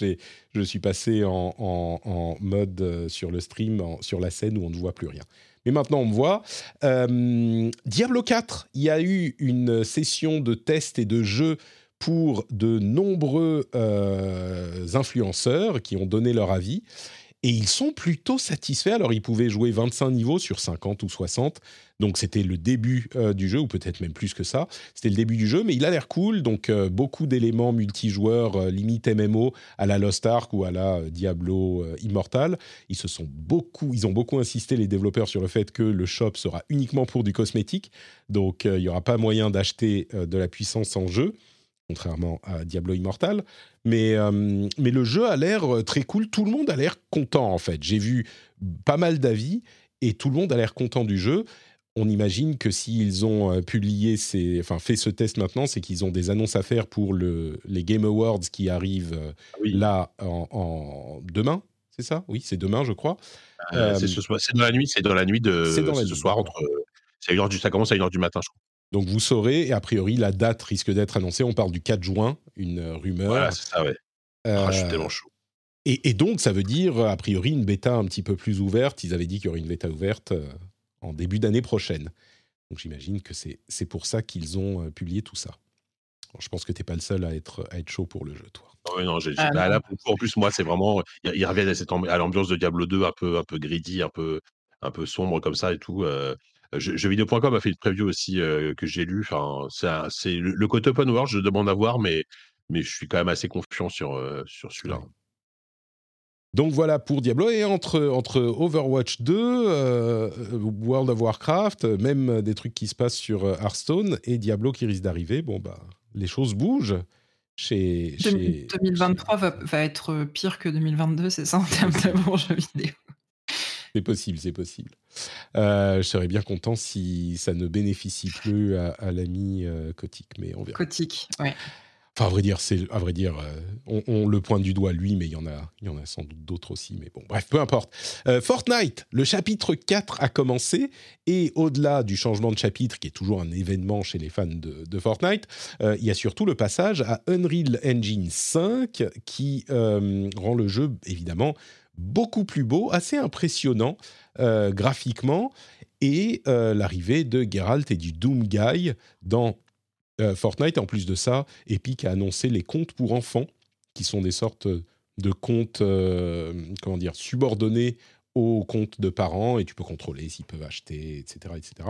Je suis passé en, mode euh, sur le stream, sur la scène où on ne voit plus rien. Mais maintenant, on me voit. Euh, Diablo 4, il y a eu une session de test et de jeu pour de nombreux influenceurs qui ont donné leur avis. Et ils sont plutôt satisfaits. Alors, ils pouvaient jouer 25 niveaux sur 50 ou 60. Donc, c'était le début euh, du jeu, ou peut-être même plus que ça. C'était le début du jeu, mais il a l'air cool. Donc, euh, beaucoup d'éléments multijoueurs, euh, limite MMO, à la Lost Ark ou à la Diablo Immortal. Ils, se sont beaucoup, ils ont beaucoup insisté, les développeurs, sur le fait que le shop sera uniquement pour du cosmétique. Donc, il n'y aura pas moyen d'acheter de la puissance en jeu contrairement à Diablo Immortal. Mais, euh, mais le jeu a l'air euh, très cool. Tout le monde a l'air content, en fait. J'ai vu pas mal d'avis et tout le monde a l'air content du jeu. On imagine que s'ils ont euh, publié, ces, enfin fait ce test maintenant, c'est qu'ils ont des annonces à faire pour le, les Game Awards qui arrivent ah là en, demain. C'est ça? Oui, c'est demain, je crois. c'est dans la nuit. C'est dans la nuit de ce soir. Entre, du, ça commence à 1h du matin, je crois. Donc vous saurez, et a priori la date risque d'être annoncée, on parle du 4 juin, une euh, rumeur. Voilà, c'est ça, ouais. Ah, je suis tellement chaud. Et, donc ça veut dire, a priori, une bêta un petit peu plus ouverte. Ils avaient dit qu'il y aurait une bêta ouverte euh, en début d'année prochaine. Donc j'imagine que c'est pour ça qu'ils ont euh, publié tout ça. je pense que tu n'es pas le seul à être, à être chaud pour le jeu, toi. Oui, non, j'ai, ah, bah, là, en plus, moi, c'est vraiment. Ils reviennent à, cette, à l'ambiance de Diablo 2, un peu, un peu greedy, un peu, un peu sombre comme ça et tout. Jeuxvideo.com a fait une preview aussi que j'ai lu. Enfin, c'est le, côté open world, je demande à voir, mais, mais je suis quand même assez confiant sur, sur celui-là. Donc voilà pour Diablo. Et entre, entre Overwatch 2, World of Warcraft, même des trucs qui se passent sur Hearthstone et Diablo qui risque d'arriver, bon bah les choses bougent. Chez, 2023 Va, va, être pire que 2022, c'est ça en termes de bons jeux vidéo? C'est possible, c'est possible. Euh, je serais bien content si ça ne bénéficie plus à, l'ami euh, mais on verra. Cotique, ouais. Enfin, à vrai dire, c'est à vrai dire, euh, on, le pointe du doigt lui, mais il y en a, il y en a sans doute d'autres aussi. Mais bon, bref, peu importe. Euh, Fortnite, le chapitre 4 a commencé et au-delà du changement de chapitre, qui est toujours un événement chez les fans de, Fortnite, il y a surtout le passage à Unreal Engine 5 qui rend le jeu évidemment beaucoup plus beau, assez impressionnant euh, graphiquement, et euh, l'arrivée de Geralt et du Doom Guy dans euh, Fortnite. En plus de ça, Epic a annoncé les comptes pour enfants, qui sont des sortes de comptes, comment dire, subordonnés aux comptes de parents, et tu peux contrôler s'ils peuvent acheter, etc., etc.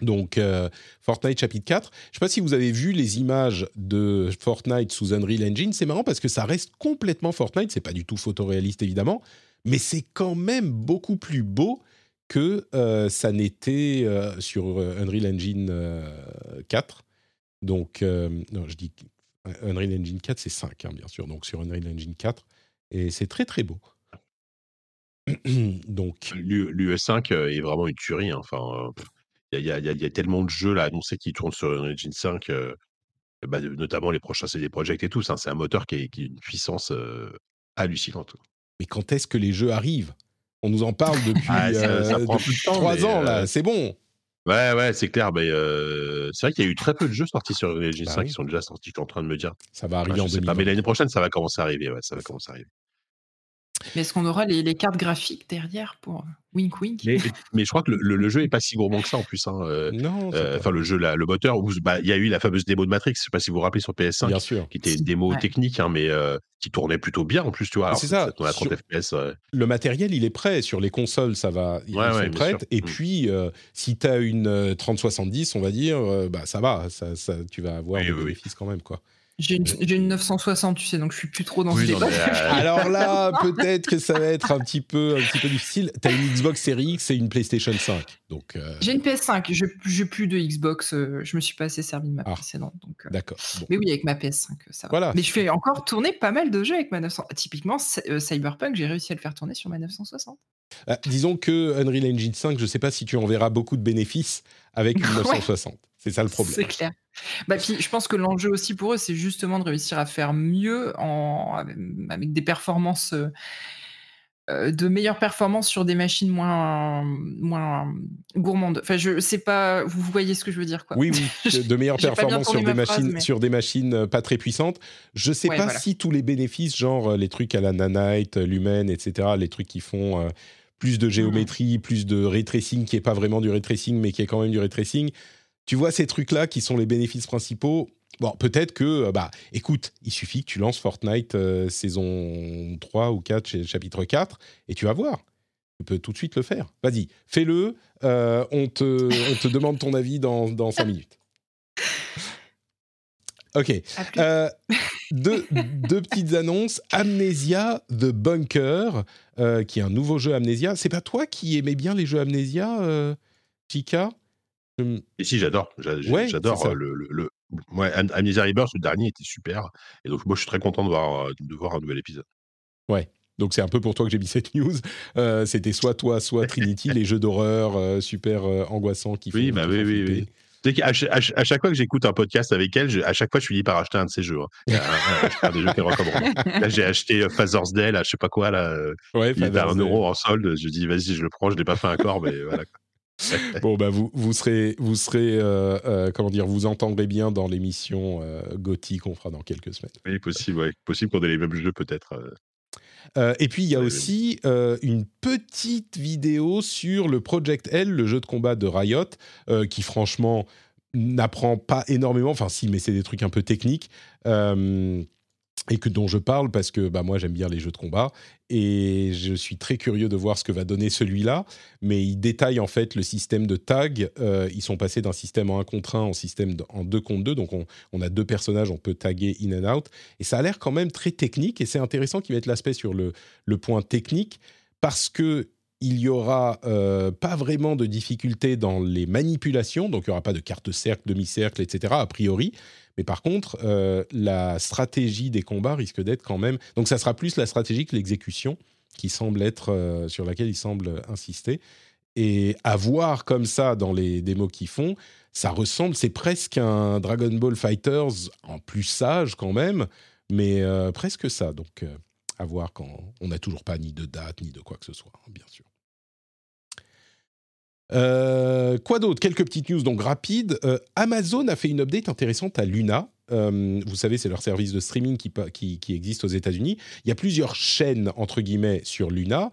Donc, euh, Fortnite chapitre 4. Je ne sais pas si vous avez vu les images de Fortnite sous Unreal Engine. C'est marrant parce que ça reste complètement Fortnite. C'est pas du tout photoréaliste, évidemment. Mais c'est quand même beaucoup plus beau que euh, ça n'était euh, sur Unreal Engine 4. Donc, non, je dis Unreal Engine 4, c'est 5, hein, bien sûr. Donc, sur Unreal Engine 4. Et c'est très, très beau. Donc, l'UE5 est vraiment une tuerie. Hein. Enfin, il y, a, tellement de jeux là annoncés qui tournent sur Unreal Engine 5, bah, notamment les prochains CD Projekt et tout. c'est un moteur qui a, une puissance hallucinante. Mais quand est-ce que les jeux arrivent? On nous en parle depuis, ah, trois ans là. C'est bon. Ouais, ouais, c'est clair. Mais c'est vrai qu'il y a eu très peu de jeux sortis sur Unreal Engine 5 bah qui sont déjà sortis. Je suis en train de me dire. Ça va arriver en 2020. mais l'année prochaine, ça va commencer à arriver. Ouais, ça va commencer à arriver. Mais est-ce qu'on aura les, cartes graphiques derrière pour wink wink? Mais, je crois que le, jeu est pas si gourmand que ça en plus. Hein, euh, non. Euh, enfin, le jeu, le moteur, bah, il y a eu la fameuse démo de Matrix. Je sais pas si vous vous rappelez sur PS5, bien sûr. qui était une démo technique, hein, mais euh, qui tournait plutôt bien en plus, tu vois. C'est ça. On a 30 FPS. Le matériel, il est prêt. Sur les consoles, ça va. Ils sont prêts. Et mm. puis, si tu as une 3070, on va dire, bah ça va. Ça, tu vas avoir des bénéfices quand même, quoi. J'ai une, 960, tu sais, donc je suis plus trop dans ce débat. Alors là, peut-être que ça va être un petit peu, un petit peu difficile. T'as une Xbox Series X et une PlayStation 5. Donc, euh, J'ai une PS5, je n'ai plus de Xbox. Euh, je me suis pas assez servi de ma ah, précédente. Euh, D'accord. Mais oui, avec ma PS5, ça va. Voilà. Mais je fais encore tourner pas mal de jeux avec ma 960. Typiquement, Cyberpunk, j'ai réussi à le faire tourner sur ma 960. disons que Unreal Engine 5, je ne sais pas si tu en verras beaucoup de bénéfices avec une 960. C'est ça le problème. C'est clair. Bah, puis, je pense que l'enjeu aussi pour eux, c'est justement de réussir à faire mieux en, avec des performances, euh, euh, de meilleures performances sur des machines moins, moins gourmandes. Enfin, je sais pas, vous voyez ce que je veux dire, quoi. Oui, oui, de meilleures performances sur des, machines, sur des machines euh, pas très puissantes. Je sais pas si tous les bénéfices, genre les trucs à la nanite, lumen, etc., les trucs qui font plus de mmh géométrie, plus de ray tracing, qui est pas vraiment du ray tracing, mais qui est quand même du ray tracing tu vois ces trucs-là qui sont les bénéfices principaux. Bon, peut-être que, euh, bah, écoute, il suffit que tu lances Fortnite euh, saison 3 ou 4, chapitre 4, et tu vas voir. Tu peux tout de suite le faire. Vas-y, fais-le. Euh, on, te, on te demande ton avis dans, dans 5 minutes. Ok. deux, deux, petites annonces. Amnesia The Bunker, qui est un nouveau jeu Amnesia. C'est pas toi qui aimais bien les jeux Amnesia, Chica? Et si, j'adore. J'adore euh, le, le, le, Amnesia Rebirth, le dernier était super. Et donc, moi, je suis très content de voir, euh, de voir un nouvel épisode. Ouais. Donc c'est un peu pour toi que j'ai mis cette news. Euh, c'était soit toi, soit Trinity, les jeux d'horreur super angoissants qui font. Oui, bah oui, oui, oui. À, chaque fois que j'écoute un podcast avec elle, à chaque fois je suis dit par acheter un de ces jeux. Hein. Il y a un, des jeux qu'elle recommande. Là j'ai acheté Father's Day, là, je sais pas quoi, là. Ouais, il était à un euro en solde. Je dis vas-y, je le prends, je l'ai pas fait encore, mais voilà. bon, bah, vous, vous serez, vous serez euh, euh, comment dire, vous entendrez bien dans l'émission euh, gothique qu'on fera dans quelques semaines. Oui, possible, ouais. possible qu'on ait les mêmes jeux peut-être. et puis il y a aussi une petite vidéo sur le Project L, le jeu de combat de Riot, qui franchement n'apprend pas énormément. Enfin, si, mais c'est des trucs un peu techniques et que dont je parle parce que bah, moi j'aime bien les jeux de combat et je suis très curieux de voir ce que va donner celui-là. Mais il détaille en fait le système de tag. Euh, ils sont passés d'un système en 1 contre 1 en système en 2 contre 2. Donc on, a deux personnages, on peut taguer in and out. Et ça a l'air quand même très technique et c'est intéressant qu'il mette l'aspect sur le, le point technique parce que il y aura euh, pas vraiment de difficultés dans les manipulations, donc il n'y aura pas de carte cercle, demi-cercle, etc. a priori. Mais par contre, euh, la stratégie des combats risque d'être quand même. Donc, ça sera plus la stratégie que l'exécution qui semble être euh, sur laquelle il semble insister. Et à voir comme ça dans les démos qu'ils font, ça ressemble, c'est presque un Dragon Ball Fighters en plus sage quand même, mais presque ça. Donc, à voir quand on n'a toujours pas ni de date ni de quoi que ce soit, hein, bien sûr. Euh, quoi d'autre? Quelques petites news donc rapides. Euh, Amazon a fait une update intéressante à Luna. Euh, vous savez, c'est leur service de streaming qui, qui, qui existe aux États-Unis. Il y a plusieurs chaînes, entre guillemets, sur Luna.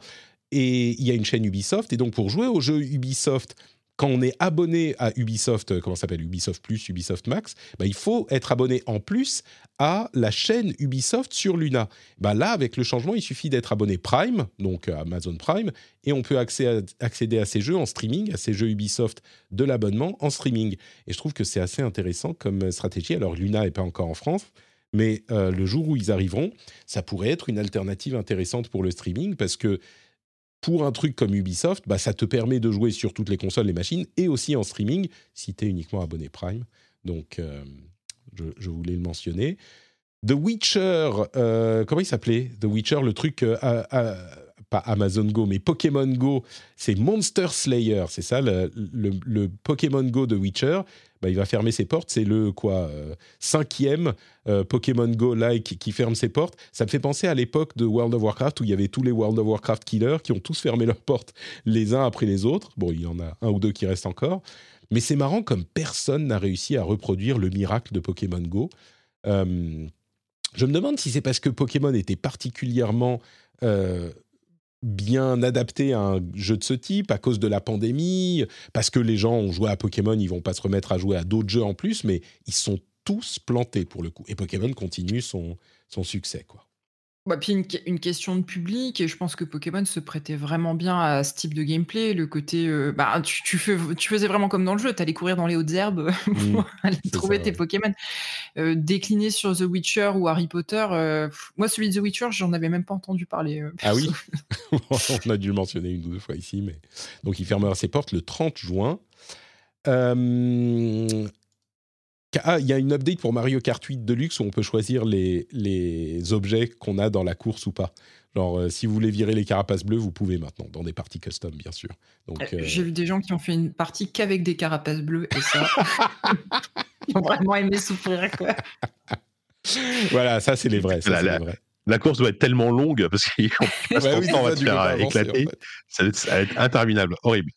Et il y a une chaîne Ubisoft. Et donc, pour jouer au jeu Ubisoft quand on est abonné à Ubisoft, euh, comment s'appelle Ubisoft Plus, Ubisoft Max, bah, il faut être abonné en plus à la chaîne Ubisoft sur Luna. Bah, là, avec le changement, il suffit d'être abonné Prime, donc euh, Amazon Prime, et on peut accéder à ces jeux en streaming, à ces jeux Ubisoft de l'abonnement en streaming. Et je trouve que c'est assez intéressant comme stratégie. Alors Luna n'est pas encore en France, mais euh, le jour où ils arriveront, ça pourrait être une alternative intéressante pour le streaming parce que pour un truc comme Ubisoft, bah, ça te permet de jouer sur toutes les consoles, les machines, et aussi en streaming, si tu es uniquement abonné Prime. Donc, euh, je, voulais le mentionner. The Witcher, euh, comment il s'appelait? The Witcher, le truc, euh, pas Amazon Go, mais Pokémon Go, c'est Monster Slayer, c'est ça, le, le, Pokémon Go de Witcher. Bah, il va fermer ses portes. C'est le quoi euh, cinquième euh, Pokémon Go like qui ferme ses portes. Ça me fait penser à l'époque de World of Warcraft où il y avait tous les World of Warcraft killers qui ont tous fermé leurs portes les uns après les autres. Bon, il y en a un ou deux qui restent encore. Mais c'est marrant comme personne n'a réussi à reproduire le miracle de Pokémon Go. Euh, je me demande si c'est parce que Pokémon était particulièrement bien adapté à un jeu de ce type à cause de la pandémie, parce que les gens ont joué à Pokémon, ils vont pas se remettre à jouer à d'autres jeux en plus, mais ils sont tous plantés pour le coup. Et Pokémon continue son, son succès, quoi. Bah, puis une, une, question de public, et je pense que Pokémon se prêtait vraiment bien à ce type de gameplay. Le côté, euh, bah, tu, tu, fais, tu, faisais vraiment comme dans le jeu, tu allais courir dans les hautes herbes pour mmh, aller trouver tes Pokémon. Euh, décliné sur The Witcher ou Harry Potter, euh, moi celui de The Witcher, j'en avais même pas entendu parler. ah oui? On a dû le mentionner une ou deux fois ici, mais donc il fermera ses portes le 30 juin. Ah, il y a une update pour Mario Kart 8 Deluxe où on peut choisir les, les objets qu'on a dans la course ou pas. Genre, euh, si vous voulez virer les carapaces bleues, vous pouvez maintenant, dans des parties custom, bien sûr. Donc, euh, euh, J'ai vu des gens qui ont fait une partie qu'avec des carapaces bleues, et ça, ils ont vraiment aimé souffrir, quoi. voilà, ça, c'est les vrais. Ça, la, les vrais. la, course doit être tellement longue, parce qu'on oui, va te faire éclater. ça va être interminable, horrible.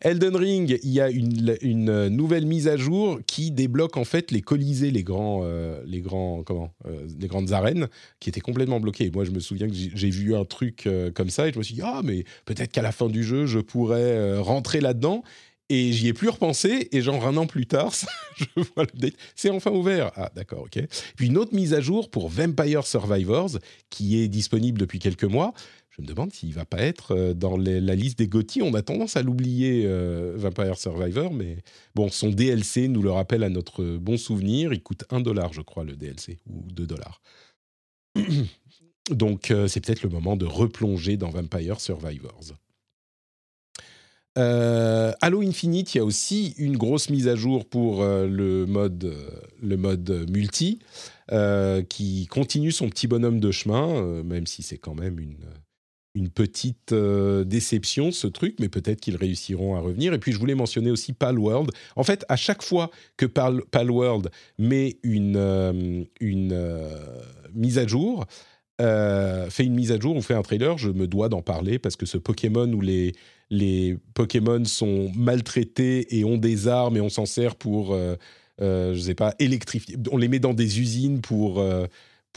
Elden Ring, il y a une, nouvelle mise à jour qui débloque en fait les colisées, les grands, euh, les grands, comment, euh, les grandes arènes qui étaient complètement bloquées. Moi, je me souviens que j'ai vu un truc euh, comme ça et je me suis dit ah mais peut-être qu'à la fin du jeu, je pourrais rentrer là-dedans. Et j'y ai plus repensé, et genre un an plus tard, c'est enfin ouvert. Ah, d'accord, ok. Puis une autre mise à jour pour Vampire Survivors, qui est disponible depuis quelques mois, je me demande s'il va pas être euh, dans la liste des GOTY. On a tendance à l'oublier, euh, Vampire Survivor, mais bon, son DLC nous le rappelle à notre bon souvenir. Il coûte 1 dollar, je crois, le DLC, ou 2 dollars. Donc, euh, c'est peut-être le moment de replonger dans Vampire Survivors. Halo Infinite, il y a aussi une grosse mise à jour pour le, mode, le mode multi, qui continue son petit bonhomme de chemin, même si c'est quand même une une petite euh, déception, ce truc, mais peut-être qu'ils réussiront à revenir. Et puis, je voulais mentionner aussi Palworld. En fait, à chaque fois que Pal Palworld met une, euh, une euh, mise à jour, fait une mise à jour ou fait un trailer, je me dois d'en parler parce que ce Pokémon où les, les Pokémon sont maltraités et ont des armes et on s'en sert pour, je sais pas, électrifier. On les met dans des usines pour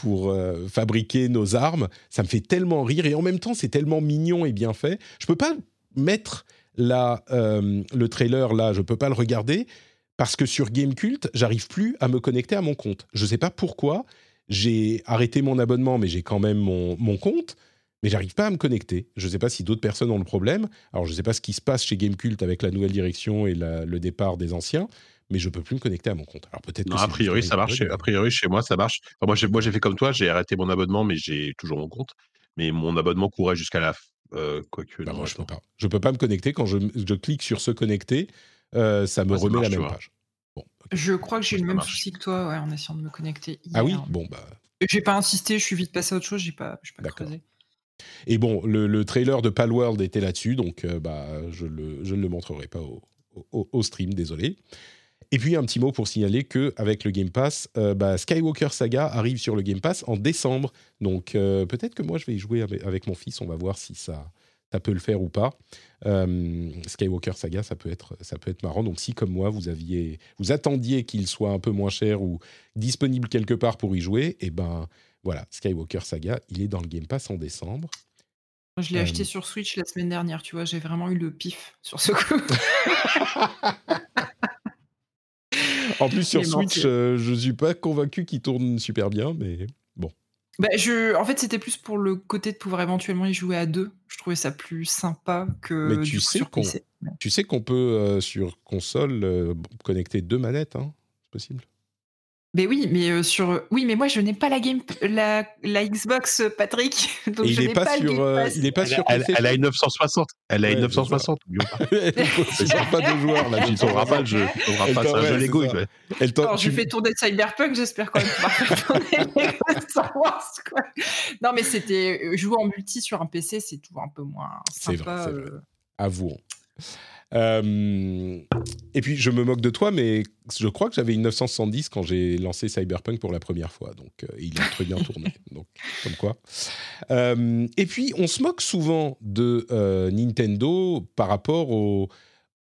pour euh, fabriquer nos armes. Ça me fait tellement rire et en même temps c'est tellement mignon et bien fait. Je peux pas mettre la, euh, le trailer là, je peux pas le regarder parce que sur Gamecult, j'arrive plus à me connecter à mon compte. Je sais pas pourquoi. J'ai arrêté mon abonnement, mais j'ai quand même mon, mon compte mais j'arrive pas à me connecter. Je ne sais pas si d'autres personnes ont le problème. Alors, je ne sais pas ce qui se passe chez Gamecult avec la nouvelle direction et le départ des anciens, mais je peux plus me connecter à mon compte. Alors peut-être. a priori ça marche. A priori chez moi ça marche. moi j'ai moi j'ai fait comme toi, j'ai arrêté mon abonnement, mais j'ai toujours mon compte. Mais mon abonnement courait jusqu'à la euh, quoique. Bah, moi, je peux pas. Je peux pas me connecter quand je, je clique sur se connecter, euh, ça me remet la même page. Bon, Je crois que j'ai le même souci que toi ouais, en essayant de me connecter. Ah oui, bon bah. J'ai pas insisté, je suis vite passé à autre chose, j'ai pas, pas creusé. Et bon, le, le, trailer de Palworld était là-dessus, donc euh, bah, je, le, je, ne le montrerai pas au, au, au stream, désolé. Et puis un petit mot pour signaler que avec le Game Pass, euh, bah, Skywalker Saga arrive sur le Game Pass en décembre. Donc euh, peut-être que moi je vais y jouer avec, mon fils. On va voir si ça, ça peut le faire ou pas. Euh, Skywalker Saga, ça peut être ça peut être marrant. Donc si comme moi vous aviez vous attendiez qu'il soit un peu moins cher ou disponible quelque part pour y jouer, et eh ben voilà Skywalker Saga, il est dans le Game Pass en décembre. Je l'ai acheté sur Switch la semaine dernière, tu vois, j'ai vraiment eu le pif sur ce coup. En plus, sur Switch, euh, je suis pas convaincu qu'il tourne super bien, mais bon. Bah, je... En fait, c'était plus pour le côté de pouvoir éventuellement y jouer à deux. Je trouvais ça plus sympa que mais tu sais sur PC. Tu sais qu'on peut, euh, sur console, euh, connecter deux manettes, hein c'est possible mais oui, mais euh, sur oui, mais moi je n'ai pas la game la, la Xbox Patrick, donc je n'ai pas, sur, euh, il est pas elle, sur elle, elle, a une 960, elle a une 960. C'est pas deux joueurs là, tu sauras pas le jeu, tu sauras pas, c'est un jeu Lego. Alors j'ai fait tourner Cyberpunk, j'espère quand même pouvoir faire tourner Star Wars quoi. Non mais c'était euh, jouer en multi sur un PC, c'est toujours un peu moins sympa. C'est vrai, c'est vrai. Avouons. Euh, et puis, je me moque de toi, mais je crois que j'avais une 970 quand j'ai lancé Cyberpunk pour la première fois. Donc, euh, il a très bien tourné. Donc, comme quoi. Euh, et puis, on se moque souvent de Nintendo par rapport au,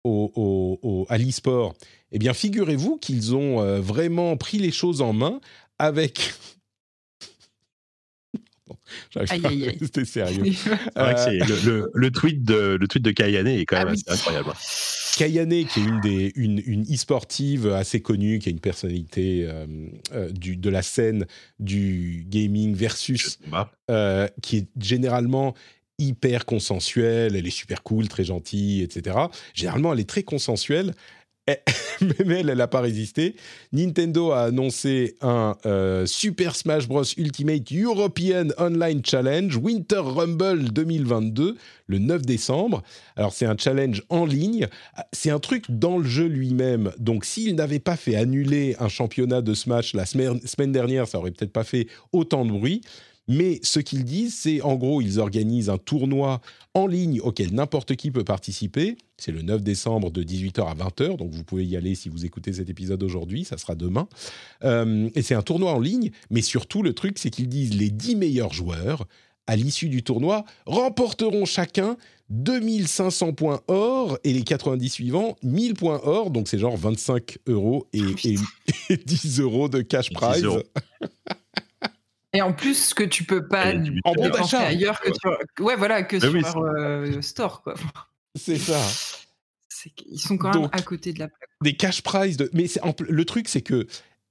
au, au, à l'e-sport. Eh bien, figurez-vous qu'ils ont vraiment pris les choses en main avec J'arrive pas à rester sérieux. le, le, tweet de, le tweet de Kayane est quand même ah incroyable. Kayane, qui est une des une, une e-sportive assez connue, qui est une personnalité euh, euh, du, de la scène du gaming versus, euh, qui est généralement hyper consensuelle, elle est super cool, très gentille, etc. Généralement, elle est très consensuelle. même elle, elle n'a pas résisté. Nintendo a annoncé un euh, Super Smash Bros. Ultimate European Online Challenge Winter Rumble 2022 le 9 décembre. Alors c'est un challenge en ligne. C'est un truc dans le jeu lui-même. Donc s'il n'avait pas fait annuler un championnat de Smash la semaine, semaine dernière, ça aurait peut-être pas fait autant de bruit. Mais ce qu'ils disent, c'est en gros, ils organisent un tournoi en ligne auquel n'importe qui peut participer. C'est le 9 décembre de 18h à 20h, donc vous pouvez y aller si vous écoutez cet épisode aujourd'hui, ça sera demain. Euh, et c'est un tournoi en ligne, mais surtout le truc, c'est qu'ils disent les 10 meilleurs joueurs à l'issue du tournoi remporteront chacun 2500 points or et les 90 suivants 1000 points or, donc c'est genre 25 euros et, 10 euros de cash prize. Et en plus, que tu peux pas en bon d'achat ailleurs que sur, ouais, voilà, que sur leur euh, store, quoi. C'est ça. Ils sont quand même à côté de la plaque. Des cash prizes de, mais le truc, c'est que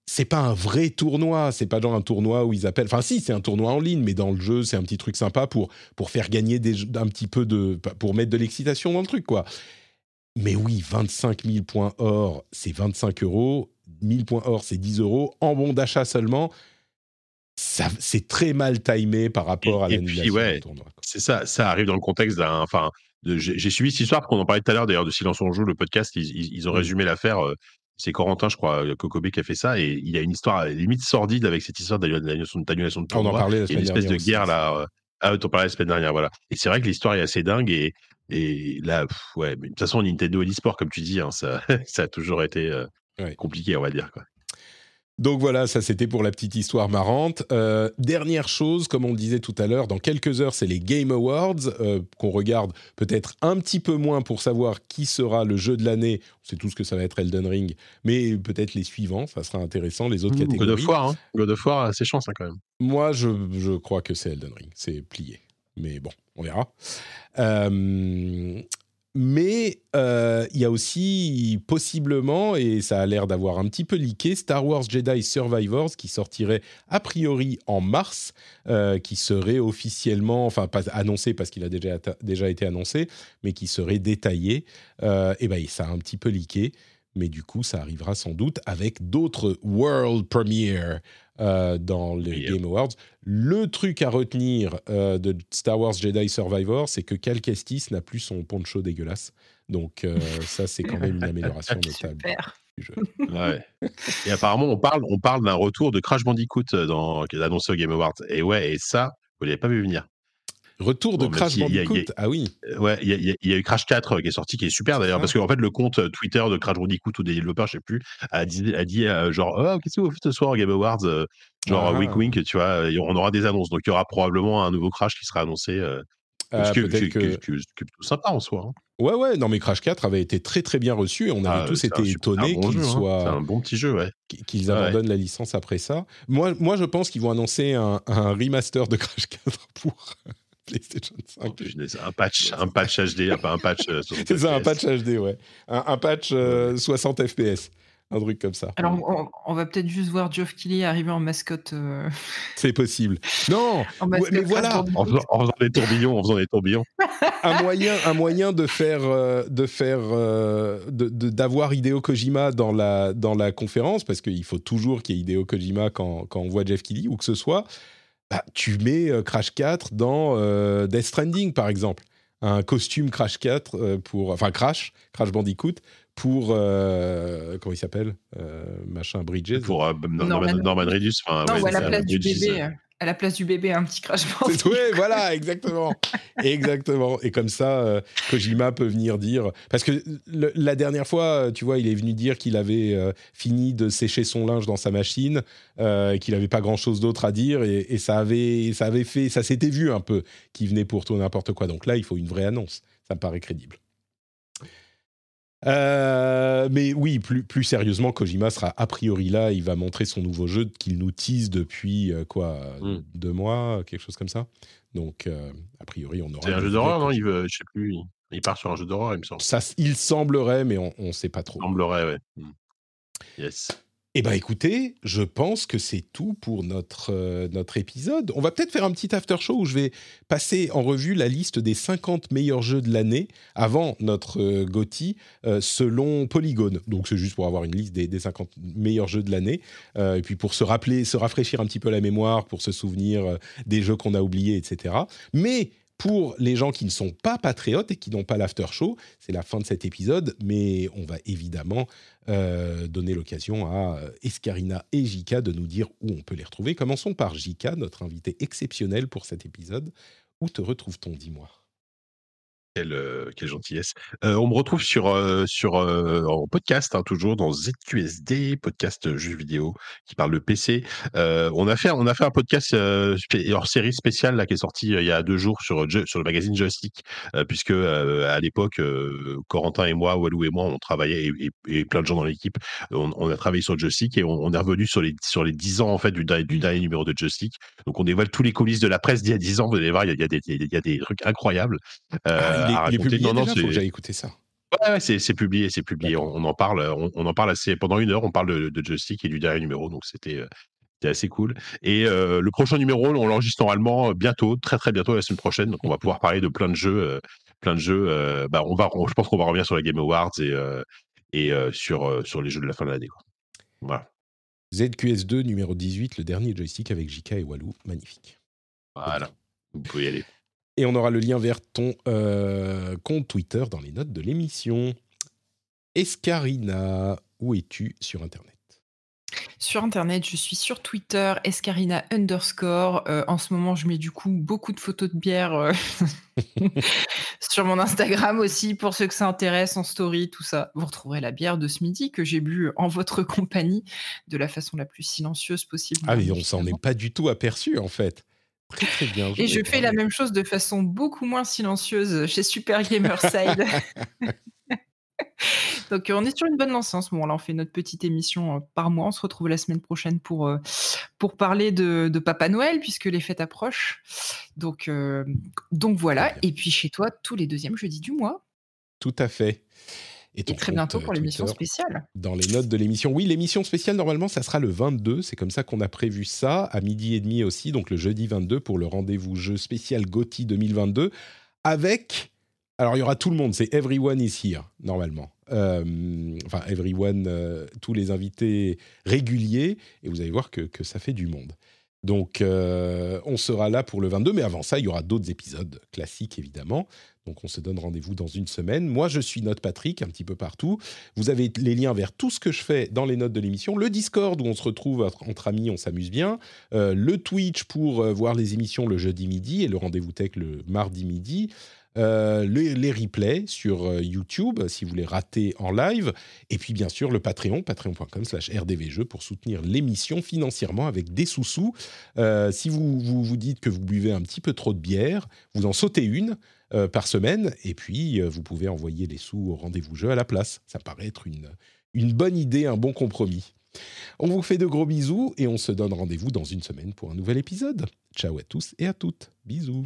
c'est pas un vrai tournoi, c'est pas genre un tournoi où ils appellent. Enfin, si, c'est un tournoi en ligne, mais dans le jeu, c'est un petit truc sympa pour pour faire gagner des, un petit peu de, pour mettre de l'excitation dans le truc, quoi. Mais oui, 25 000 points or, c'est 25 euros. 1000 points or, c'est 10 euros. En bon d'achat seulement, c'est très mal timé par rapport à l'annulation ouais, du tournoi. C'est ça, ça arrive dans le contexte d'un. Enfin, j'ai suivi cette histoire, parce qu'on en parlait tout à l'heure d'ailleurs de Silence on joue, le podcast, ils, ont mmh. résumé l'affaire. Euh, c'est Corentin, je crois, Kokobé qui a fait ça, et il y a une histoire limite sordide avec cette histoire d'annulation de tournoi. On en parlait la semaine une espèce de guerre là. Euh, ah, t'en parlais la semaine dernière, voilà. Et c'est vrai que l'histoire est assez dingue, et, et là, ouais, mais de toute façon, Nintendo et l'e-sport, comme tu dis, hein, ça, ça a toujours été euh, compliqué, on va dire. Quoi. Donc voilà, ça c'était pour la petite histoire marrante. Euh, dernière chose, comme on le disait tout à l'heure, dans quelques heures, c'est les Game Awards euh, qu'on regarde peut-être un petit peu moins pour savoir qui sera le jeu de l'année. On sait tous que ça va être Elden Ring, mais peut-être les suivants, ça sera intéressant, les autres mmh, catégories. God of War, hein. God of War a ses chances hein, quand même. Moi, je, je crois que c'est Elden Ring, c'est plié. Mais bon, on verra. Euh, mais euh, il y a aussi possiblement, et ça a l'air d'avoir un petit peu leaké, Star Wars Jedi Survivors qui sortirait a priori en mars, euh, qui serait officiellement, enfin pas annoncé parce qu'il a déjà, déjà été annoncé, mais qui serait détaillé. Euh, et ben ça a un petit peu leaké mais du coup, ça arrivera sans doute avec d'autres world premiere euh, dans les Game Awards. Le truc à retenir euh, de Star Wars Jedi Survivor, c'est que Cal Kestis n'a plus son poncho dégueulasse. Donc euh, ça, c'est quand même une amélioration notable du jeu. Ouais. Et apparemment, on parle, on parle d'un retour de Crash Bandicoot dans, qui est annoncé au Game Awards. Et ouais, et ça, vous l'avez pas vu venir. Retour de Crash Bandicoot. ah oui. Ouais, il y, a eu Crash 4 qui est sorti, qui est super d'ailleurs, parce qu'en en fait, le compte Twitter de Crash Bandicoot ou des développeurs, je sais plus, a dit, a dit genre, oh, qu'est-ce que vous faites ce soir au Game Awards Genre, ah. wink wink, tu vois, on aura des annonces. Donc, il y aura probablement un nouveau Crash qui sera annoncé. Ah, ce qui est plutôt sympa en soi. Hein. Ouais, ouais, non, mais Crash 4 avait été très très bien reçu et on avait ah, tous été étonnés qu'ils hein. C'est un bon petit jeu, ouais. Qu'ils abandonnent la licence après ça. Moi, moi je pense qu'ils vont annoncer un, un, remaster de Crash 4 pour PlayStation 5. un patch, un patch HD, un patch. Euh, c'est ça, un patch HD, ouais. Un, patch 60 euh, FPS. Un truc comme ça. Alors, on, va peut-être juste voir Geoff Keighley arriver en mascotte. Euh, c'est possible. Non, mais voilà. En faisant, des tourbillons, en faisant des tourbillons. un moyen, un moyen de faire, de faire, d'avoir Hideo Kojima dans la dans la conférence, parce qu'il faut toujours qu'il y ait Hideo Kojima quand, quand on voit Jeff Keighley, ou que ce soit bah, tu mets euh, Crash 4 dans euh, Death Stranding, par exemple. Un costume Crash 4 euh, pour. Enfin, Crash, Crash Bandicoot, pour. comment il s'appelle Machin Bridges. Pour Norman, Norman, Reedus. non, ou à la place du bébé à la place du bébé un petit crash Oui, voilà, exactement. exactement. Et comme ça, euh, Kojima peut venir dire. Parce que la dernière fois, tu vois, il est venu dire qu'il avait euh, fini de sécher son linge dans sa machine, euh, qu'il n'avait pas grand chose d'autre à dire, et, ça, avait, ça avait fait. Ça s'était vu un peu qu'il venait pour tout n'importe quoi. Donc là, il faut une vraie annonce. Ça me paraît crédible. Euh, mais oui, plus, plus sérieusement, Kojima sera a priori là. Il va montrer son nouveau jeu qu'il nous tease depuis euh, quoi Mm. deux mois, quelque chose comme ça. Donc, euh, a priori, on aura. C'est un jeu d'horreur, non? il veut, Je sais plus. Il, il part sur un jeu d'horreur, il me semble. Ça, il semblerait, mais on ne sait pas trop. semblerait, ouais. Mm. Yes. Eh bien, écoutez, je pense que c'est tout pour notre, euh, notre épisode. On va peut-être faire un petit after show où je vais passer en revue la liste des 50 meilleurs jeux de l'année avant notre euh, GOTY euh, selon Polygone. Donc, c'est juste pour avoir une liste des, des 50 meilleurs jeux de l'année. Euh, et puis, pour se rappeler, se rafraîchir un petit peu la mémoire, pour se souvenir des jeux qu'on a oubliés, etc. Mais pour les gens qui ne sont pas patriotes et qui n'ont pas l'after show, c'est la fin de cet épisode, mais on va évidemment euh, donner l'occasion à euh, Escarina et Jika de nous dire où on peut les retrouver. Commençons par Jika, notre invité exceptionnel pour cet épisode. Où te retrouve-t-on, dis-moi? Quelle, quelle gentillesse. Euh, on me retrouve sur, euh, sur, euh, en podcast, hein, toujours dans ZQSD, podcast jeux vidéo qui parle de PC. On, a fait, on a fait un podcast hors série spéciale là, qui est sorti il y a deux jours sur, sur le magazine Joystick, puisque à l'époque, Corentin et moi, Walou et moi, on travaillait, et, et- et plein de gens dans l'équipe, on, on a travaillé sur Joystick et on, on est revenu sur les, sur les 10 ans en fait, du, du dernier numéro de Joystick. Donc on dévoile tous les coulisses de la presse d'il y a 10 ans. Vous allez voir, il y a, il y a des, il y a des trucs incroyables. Ah, à raconter. publié Non, non, déjà, faut que j'aille écouter ça. Ouais, ouais, c'est publié, c'est publié. On, on en parle, on, on en parle assez pendant une heure. On parle de, de Joystick et du dernier numéro, donc c'était euh, c'était assez cool. Et euh, le prochain numéro, on l'enregistre normalement euh, bientôt, très très bientôt la semaine prochaine. Donc on va pouvoir parler de plein de jeux, euh, plein de jeux. euh, bah, on va, on- je pense qu'on va revenir sur la Game Awards et euh, et euh, sur euh, sur les jeux de la fin de l'année. quoi. Voilà. ZQS2 numéro 18, le dernier joystick avec Jika et Walou. Magnifique. Voilà. Vous pouvez y aller. Et on aura le lien vers ton euh, compte Twitter dans les notes de l'émission. Escarina, où es-tu sur Internet? Sur Internet, je suis sur Twitter, escarina underscore. Euh, en ce moment, je mets du coup beaucoup de photos de bière euh, sur mon Instagram aussi, pour ceux que ça intéresse, en story, tout ça. Vous retrouverez la bière de ce midi que j'ai bu en votre compagnie de la façon la plus silencieuse possible. Ah, mais on s'en est pas du tout aperçu, en fait. Très, très bien. Et je fais la même chose de façon beaucoup moins silencieuse chez Super Gamerside. Donc, on est sur une bonne lancée en ce moment-là. On fait notre petite émission euh, par mois. On se retrouve la semaine prochaine pour, euh, pour parler de, de Papa Noël, puisque les fêtes approchent. Donc, euh, donc voilà. Et puis chez toi, tous les deuxièmes jeudis du mois. Tout à fait. Et ton très bientôt euh, pour l'émission spéciale. dans les notes de l'émission. Oui, l'émission spéciale, normalement, ça sera le 22. C'est comme ça qu'on a prévu ça, à midi et demi aussi, donc le jeudi 22 pour le rendez-vous jeu spécial GOTY 2022, avec... Alors, il y aura tout le monde, c'est Everyone is here, normalement. Euh, enfin, Everyone, euh, tous les invités réguliers, et vous allez voir que, que ça fait du monde. Donc, euh, on sera là pour le 22, mais avant ça, il y aura d'autres épisodes classiques, évidemment. Donc, on se donne rendez-vous dans une semaine. Moi, je suis Note Patrick, un petit peu partout. Vous avez les liens vers tout ce que je fais dans les notes de l'émission. Le Discord, où on se retrouve entre, amis, on s'amuse bien. Euh, le Twitch pour euh, voir les émissions le jeudi midi et le rendez-vous tech le mardi midi. Euh, les, replays sur YouTube, si vous les ratez en live. Et puis, bien sûr, le Patreon, patreon.com slash rdvjeux pour soutenir l'émission financièrement avec des sous-sous. Si vous vous dites que vous buvez un petit peu trop de bière, vous en sautez une euh, par semaine et puis euh, vous pouvez envoyer les sous au rendez-vous jeu à la place. Ça paraît être une, une bonne idée, un bon compromis. On vous fait de gros bisous et on se donne rendez-vous dans une semaine pour un nouvel épisode. Ciao à tous et à toutes. Bisous.